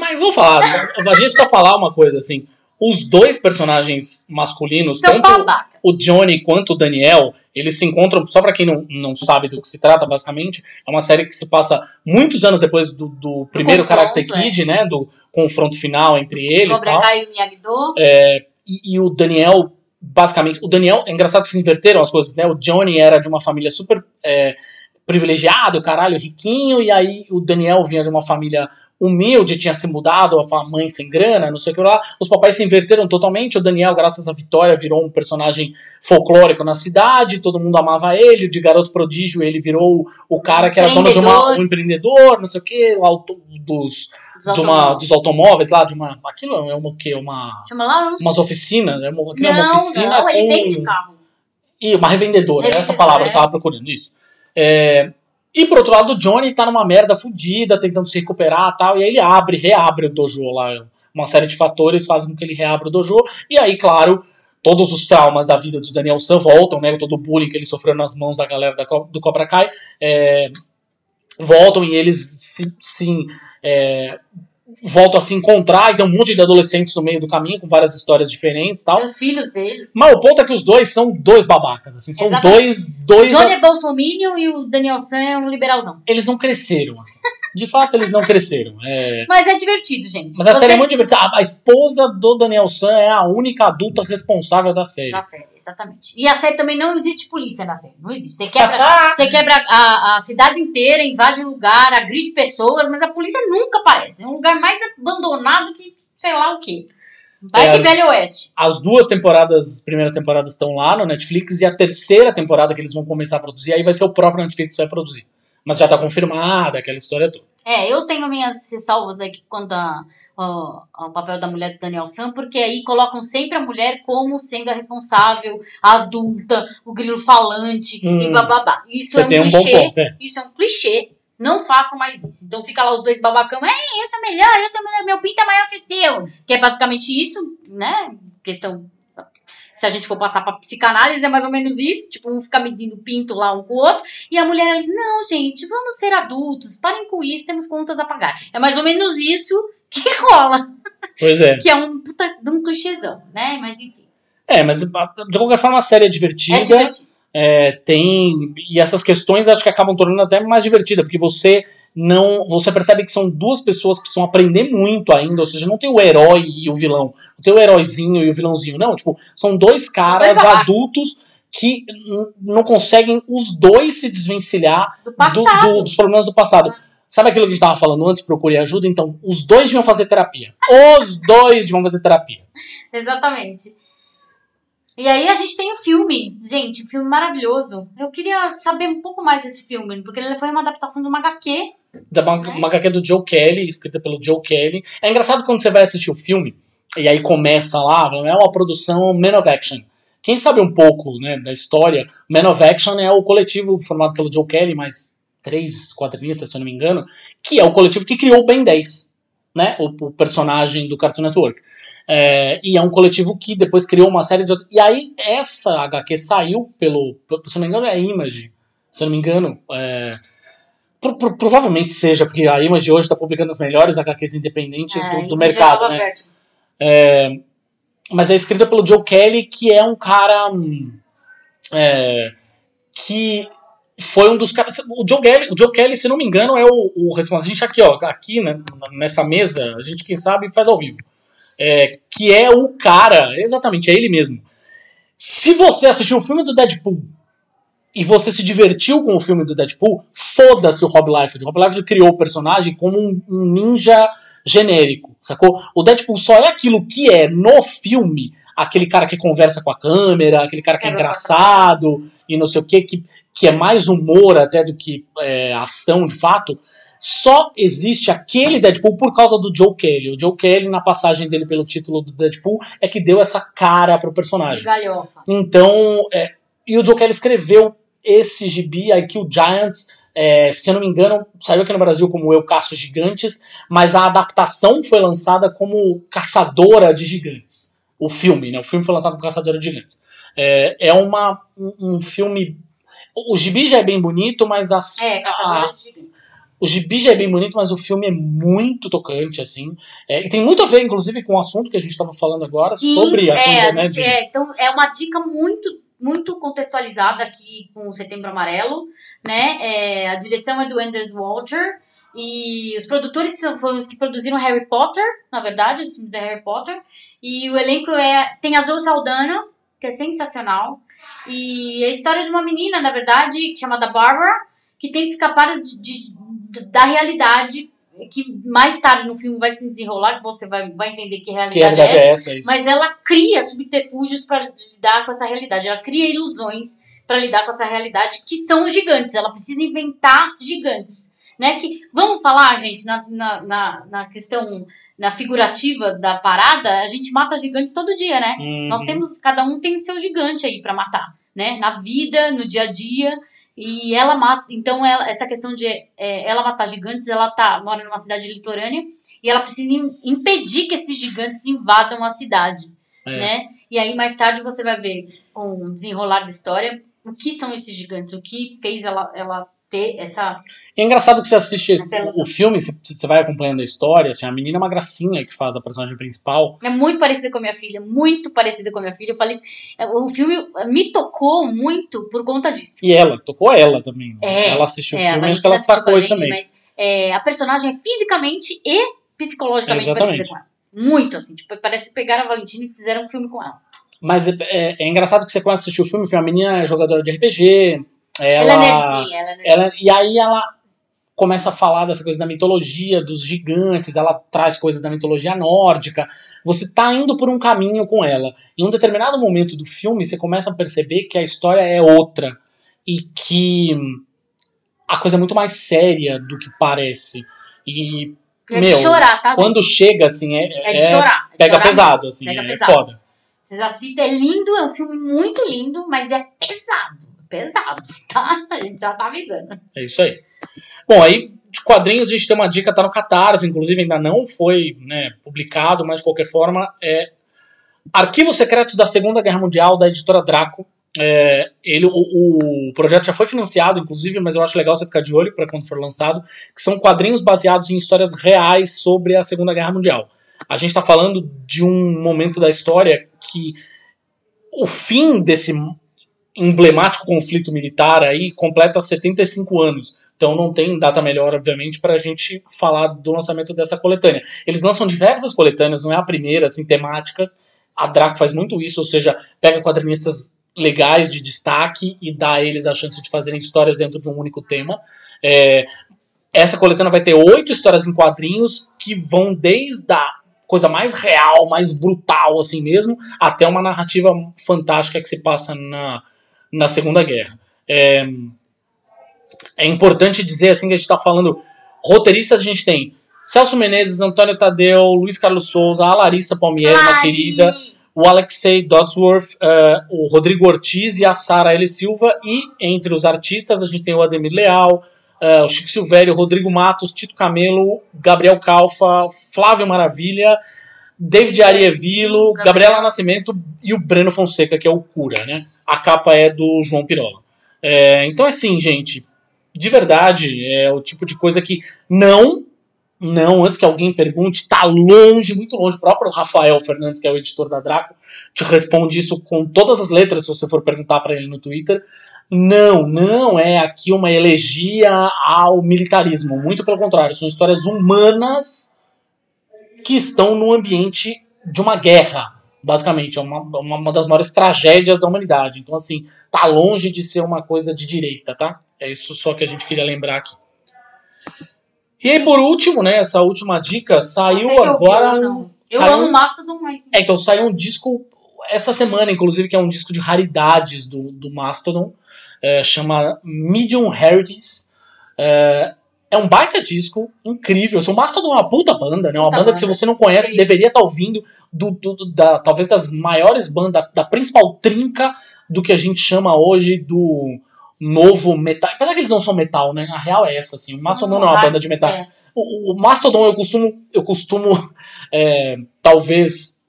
Mas vou falar, a gente precisa falar uma coisa assim. Os dois personagens masculinos, São tanto babacas. o Johnny quanto o Daniel, eles se encontram, só pra quem não, não sabe do que se trata, basicamente, é uma série que se passa muitos anos depois do, do primeiro Karate Kid, né? Do confronto final entre eles Cobra. Kai e o Miyagi-Do. E, e o Daniel, basicamente, o Daniel, é engraçado que se inverteram as coisas, né? O Johnny era de uma família super é, privilegiada, caralho, riquinho, e aí o Daniel vinha de uma família humilde, tinha se mudado, a mãe sem grana, não sei o que lá. Os papéis se inverteram totalmente. O Daniel, graças à vitória, virou um personagem folclórico na cidade, todo mundo amava ele. De garoto prodígio, ele virou o cara que era dono de uma, um empreendedor, não sei o que, o auto, dos, Dos de uma, automóveis. dos automóveis lá, de uma. Aquilo é uma o quê? Uma. Chama lá, não. Umas oficinas, né? Uma- Aquilo é uma Não, oficina não, ele com- vende carro. e uma revendedora, essa Revendedora, palavra é. eu tava procurando, isso. É, e por outro lado, o Johnny tá numa merda fudida, tentando se recuperar tal, e aí ele abre, reabre o dojo lá. Uma série de fatores fazem com que ele reabra o dojo, e aí, claro, todos os traumas da vida do Daniel San voltam, né? Todo o bullying que ele sofreu nas mãos da galera da do Cobra Kai, é, voltam e eles se, é, voltam a se encontrar, e tem um monte de adolescentes no meio do caminho, com várias histórias diferentes e tal. Os filhos deles. Mas o ponto é que os dois são dois babacas, assim, são Exatamente. dois, dois. Johnny é bolsominion e o Daniel San é um liberalzão. Eles não cresceram, assim. <laughs> De fato, eles não cresceram. É... Mas é divertido, gente. Mas a Se série é você- muito divertida. A, a esposa do Daniel San é a única adulta responsável da série. Da série, exatamente. E a série também não existe polícia na série. Não existe. Você quebra, <laughs> você quebra a, a cidade inteira, invade lugar, agride pessoas, mas a polícia nunca aparece. É um lugar mais abandonado que sei lá o quê. Vai É, que as- Velho Oeste. As duas temporadas, as primeiras temporadas estão lá no Netflix e a terceira temporada que eles vão começar a produzir, aí vai ser o próprio Netflix que vai produzir. Mas já tá confirmada, aquela história toda. É, eu tenho minhas ressalvas aqui quanto a- ao ao papel da mulher do Daniel Sam, porque aí colocam sempre a mulher como sendo a responsável, a adulta, o grilo falante e Hum. bababá. Isso é um um clichê. ponto, é. Isso é um clichê. Não façam mais isso. Então fica lá os dois babacão. Ei, eu sou melhor, eu sou melhor, meu pinto é maior que o seu. Que é basicamente isso, né? Questão. Se a gente for passar pra psicanálise, é mais ou menos isso. Tipo, um fica medindo pinto lá um com o outro. E a mulher, ela diz: Não, gente, vamos ser adultos. Parem com isso, temos contas a pagar. É mais ou menos isso que <laughs> rola. Pois é. Que é um puta de um clichêzão, né? Mas enfim. É, mas de qualquer forma a série é divertida. É divertido. É, tem e essas questões acho que acabam tornando até mais divertida porque você não você percebe que são duas pessoas que precisam aprender muito ainda ou seja não tem o herói e o vilão não tem o heróizinho e o vilãozinho não tipo são dois caras adultos que não conseguem os dois se desvencilhar Do do- do- dos problemas do passado sabe aquilo que a gente estava falando antes procure ajuda então os dois deviam fazer terapia os dois deviam fazer terapia <laughs> Exatamente. E aí a gente tem o filme. Gente, um filme maravilhoso. Eu queria saber um pouco mais desse filme, porque ele foi uma adaptação de uma HQ. Da uma, HQ do Joe Kelly, escrita pelo Joe Kelly. É engraçado quando você vai assistir o filme, e aí começa lá, é uma produção Man of Action. Quem sabe um pouco né, da história, Man of Action é o coletivo formado pelo Joe Kelly, mais três quadrinistas, se eu não me engano, que é o coletivo que criou o Ben 10, né, o, o personagem do Cartoon Network. É, e é um coletivo que depois criou uma série de. E aí, essa HQ saiu pelo. Se eu não me engano, é a Image. Se eu não me engano. É, Pro- pro- provavelmente seja, porque a Image hoje está publicando as melhores HQs independentes É, do, do mercado, Nova né? Vertigo. Mas é escrita pelo Joe Kelly, que é um cara hum, é, que foi um dos caras. O Joe, Kelly, o Joe Kelly, se não me engano, é o, o responsável. A gente aqui, ó, aqui né, nessa mesa, a gente, quem sabe, faz ao vivo. É, que é o cara, exatamente, é ele mesmo. Se você assistiu o filme do Deadpool e você se divertiu com o filme do Deadpool, foda-se o Rob Liefeld. O Rob Liefeld criou o personagem como um, um ninja genérico, sacou? O Deadpool só é aquilo que é no filme, aquele cara que conversa com a câmera, aquele cara que é engraçado e não sei o que, que, que é mais humor até do que é, ação de fato. Só existe aquele Deadpool por causa do Joe Kelly. O Joe Kelly, na passagem dele pelo título do Deadpool, é que deu essa cara pro personagem. De galhofa. Então, é, e o Joe Kelly escreveu esse gibi, IQ Giants, é, se eu não me engano, saiu aqui no Brasil como Eu Caço Gigantes, mas a adaptação foi lançada como Caçadora de Gigantes. O filme, né? O filme foi lançado como Caçadora de Gigantes. É, é uma, um, um filme. O gibi já é bem bonito, mas a, É, Caçadora a, de Gigantes. o gibi já é bem bonito, mas o filme é muito tocante, assim. É, e tem muito a ver, inclusive, com o assunto que a gente estava falando agora, Sim, sobre a é, a gente- é, então é uma dica muito muito contextualizada aqui com o Setembro Amarelo, né? É, a direção é do Anders Walter e os produtores foram os que produziram Harry Potter, na verdade, os filmes da Harry Potter. E o elenco é tem a Zoe Saldana, que é sensacional, e é a história de uma menina, na verdade, chamada Barbara, que que escapar de- de- da realidade que mais tarde no filme vai se desenrolar, que você vai, vai entender que realidade, que é essa. é essa. é isso. Mas ela cria subterfúgios para lidar com essa realidade. Ela cria ilusões para lidar com essa realidade que são os gigantes. Ela precisa inventar gigantes. Né? Que, vamos falar, gente, na, na, na, na questão na figurativa da parada, a gente mata gigante todo dia, né? Uhum. Nós temos, cada um tem seu gigante aí para matar, né? Na vida, no dia a dia. E ela mata. Então, ela- essa questão de é, ela matar gigantes, ela tá, mora numa cidade litorânea e ela precisa im- impedir que esses gigantes invadam a cidade. É. Né? E aí, mais tarde, você vai ver, com o desenrolar da história, o que são esses gigantes, o que fez ela, ela ter essa. E é engraçado que você assiste esse- o filme, você, você vai acompanhando a história, assim, a menina é uma gracinha que faz a personagem principal. É muito parecida com a minha filha, muito parecida com a minha filha. Eu falei, é, o filme me tocou muito por conta disso. E ela, tocou ela também. né? É, ela assistiu É, o filme acho que ela sacou isso também. Mas é, a personagem é fisicamente e psicologicamente Exatamente. parecida com ela. Muito, assim. Tipo, parece que pegaram a Valentina e fizeram um filme com ela. Mas é, é- é engraçado que você começa a assistir o filme, a menina é jogadora de RPG, ela, Ela, é nerdzinha, ela é nerdzinha. ela- e aí ela começa a falar dessa coisa da mitologia, dos gigantes, ela traz coisas da mitologia nórdica. Você tá indo por um caminho com ela. Em um determinado momento do filme, você começa a perceber que a história é outra e que a coisa é muito mais séria do que parece. E É meu, de chorar, tá, quando chega assim, é, É de é- chorar. pega chorar pesado, assim, Pega é pesado. foda. Vocês assistem, é lindo, é um filme muito lindo, mas é pesado. Pesado, <laughs> tá? A gente já tá avisando. É isso aí. Bom, aí de quadrinhos a gente tem uma dica, tá no Catarse, inclusive ainda não foi né, publicado, mas de qualquer forma é Arquivos Secretos da Segunda Guerra Mundial, da editora Draco. É, ele, o, o projeto já foi financiado, inclusive, mas eu acho legal você ficar de olho para quando for lançado, que são quadrinhos baseados em histórias reais sobre a Segunda Guerra Mundial. A gente está falando de um momento da história que o fim desse emblemático conflito militar aí completa 75 anos. Então não tem data melhor, obviamente, para a gente falar do lançamento dessa coletânea. Eles lançam diversas coletâneas, não é a primeira, assim, temáticas. A Draco faz muito isso, ou seja, pega quadrinistas legais de destaque e dá a eles a chance de fazerem histórias dentro de um único tema. É, essa coletânea vai ter oito histórias em quadrinhos que vão desde a coisa mais real, mais brutal assim mesmo, até uma narrativa fantástica que se passa na, na Segunda Guerra. É, é importante dizer assim que a gente está falando roteiristas a gente tem Celso Menezes, Antônio Tadeu, Luiz Carlos Souza, a Larissa Palmieri, uma querida, o Alexei Dodsworth, eh, o Rodrigo Ortiz e a Sara L. Silva. E entre os artistas a gente tem o Ademir Leal, eh, o Chico Silvério, o Rodrigo Matos, Tito Camelo, Gabriel Calfa, Flávio Maravilha, David Arievilo, Gabriel. Gabriela Nascimento e o Breno Fonseca, que é o Cura, né? A capa é do João Pirola. É, então, assim, gente, de verdade, é o tipo de coisa que não não, antes que alguém pergunte, tá longe, muito longe. O próprio Rafael Fernandes, que é o editor da Draco, te responde isso com todas as letras se você for perguntar para ele no Twitter. Não, não é aqui uma elegia ao militarismo. Muito pelo contrário, são histórias humanas que estão no ambiente de uma guerra, basicamente. É uma, uma, das maiores tragédias da humanidade. Então, assim, tá longe de ser uma coisa de direita, tá? É isso só que a gente queria lembrar aqui. E aí, por último, né, essa última dica, saiu que agora. não. Eu saiu- amo Mastodon, mas. É, então saiu um disco essa semana, inclusive, que é um disco de raridades do, do Mastodon. é, chama Medium Heritage. É, é um baita disco, incrível. O Mastodon é uma puta banda, né? Uma Puta banda que se você não conhece, deveria estar ouvindo do, do- do- da, talvez das maiores bandas, da principal trinca do que a gente chama hoje do novo metal. Apesar que eles não são metal, né? A real é essa, assim. O Mastodon não é uma banda de metal. é. O, o Mastodon eu costumo, eu costumo é, talvez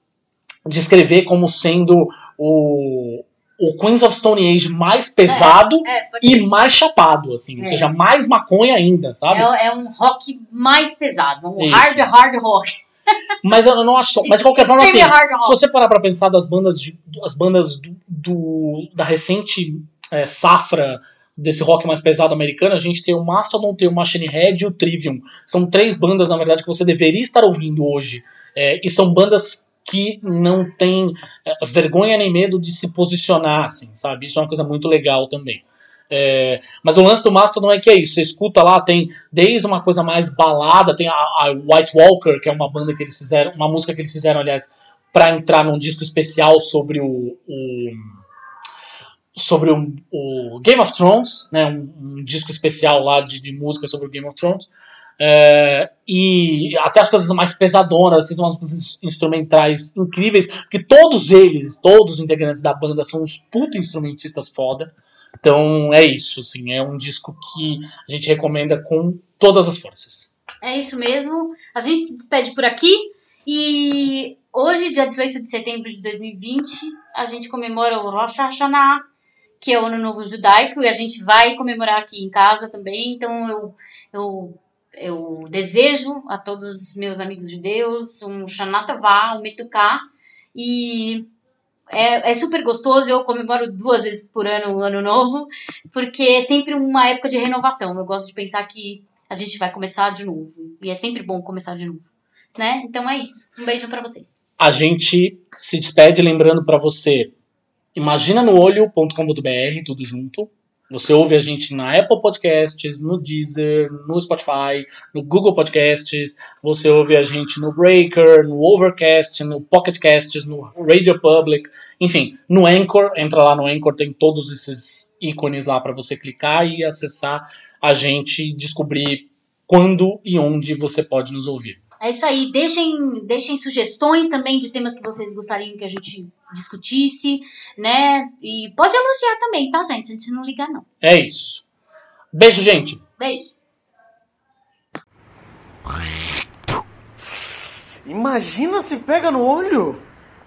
descrever como sendo o, o Queens of Stone Age mais pesado É, pode e mais chapado, assim, ou É. seja, mais maconha ainda, sabe? É, é um rock mais pesado, um Isso. hard, hard rock. <laughs> Mas eu não acho. Mas de qualquer forma, assim, se você parar pra pensar das bandas, de- as bandas do, do- da recente é, safra desse rock mais pesado americano, a gente tem o Mastodon, tem o Machine Head e o Trivium. São três bandas, na verdade, que você deveria estar ouvindo hoje. É, e são bandas que não têm é, vergonha nem medo de se posicionar, assim, sabe? Isso é uma coisa muito legal também. É, mas o lance do Mastodon é que é isso, você escuta lá, tem desde uma coisa mais balada, tem a, a White Walker, que é uma banda que eles fizeram, uma música que eles fizeram, aliás, pra entrar num disco especial sobre o, o- sobre o, o Game of Thrones, né, um, um disco especial lá de, de música sobre o Game of Thrones. É, e até as coisas mais pesadonas, assim, umas coisas instrumentais incríveis, porque todos eles, todos os integrantes da banda são uns puta instrumentistas foda. Então é isso, assim, é um disco que a gente recomenda com todas as forças. É isso mesmo. A gente se despede por aqui. E hoje, dia 18 de setembro de 2020, a gente comemora o Rosh Hashanah, que é o Ano Novo Judaico, e a gente vai comemorar aqui em casa também. Então eu, eu, eu desejo a todos os meus amigos judeus um Shana Tová, um Metuká. E é, é super gostoso, eu comemoro duas vezes por ano o Ano Novo, porque é sempre uma época de renovação. Eu gosto de pensar que a gente vai começar de novo. E é sempre bom começar de novo. Né? Então é isso. Um beijo pra vocês. A gente se despede lembrando pra você, imagina no olho.com.br, tudo junto. Você ouve a gente na Apple Podcasts, no Deezer, no Spotify, no Google Podcasts, você ouve a gente no Breaker, no Overcast, no Pocket Casts, no Radio Public, enfim, no Anchor, entra lá no Anchor, tem todos esses ícones lá pra você clicar e acessar a gente e descobrir quando e onde você pode nos ouvir. É isso aí. Deixem, deixem sugestões também de temas que vocês gostariam que a gente discutisse, né? E pode elogiar também, tá, gente? A gente não liga, não. É isso. Beijo, gente! Beijo. Imagina se pega no olho!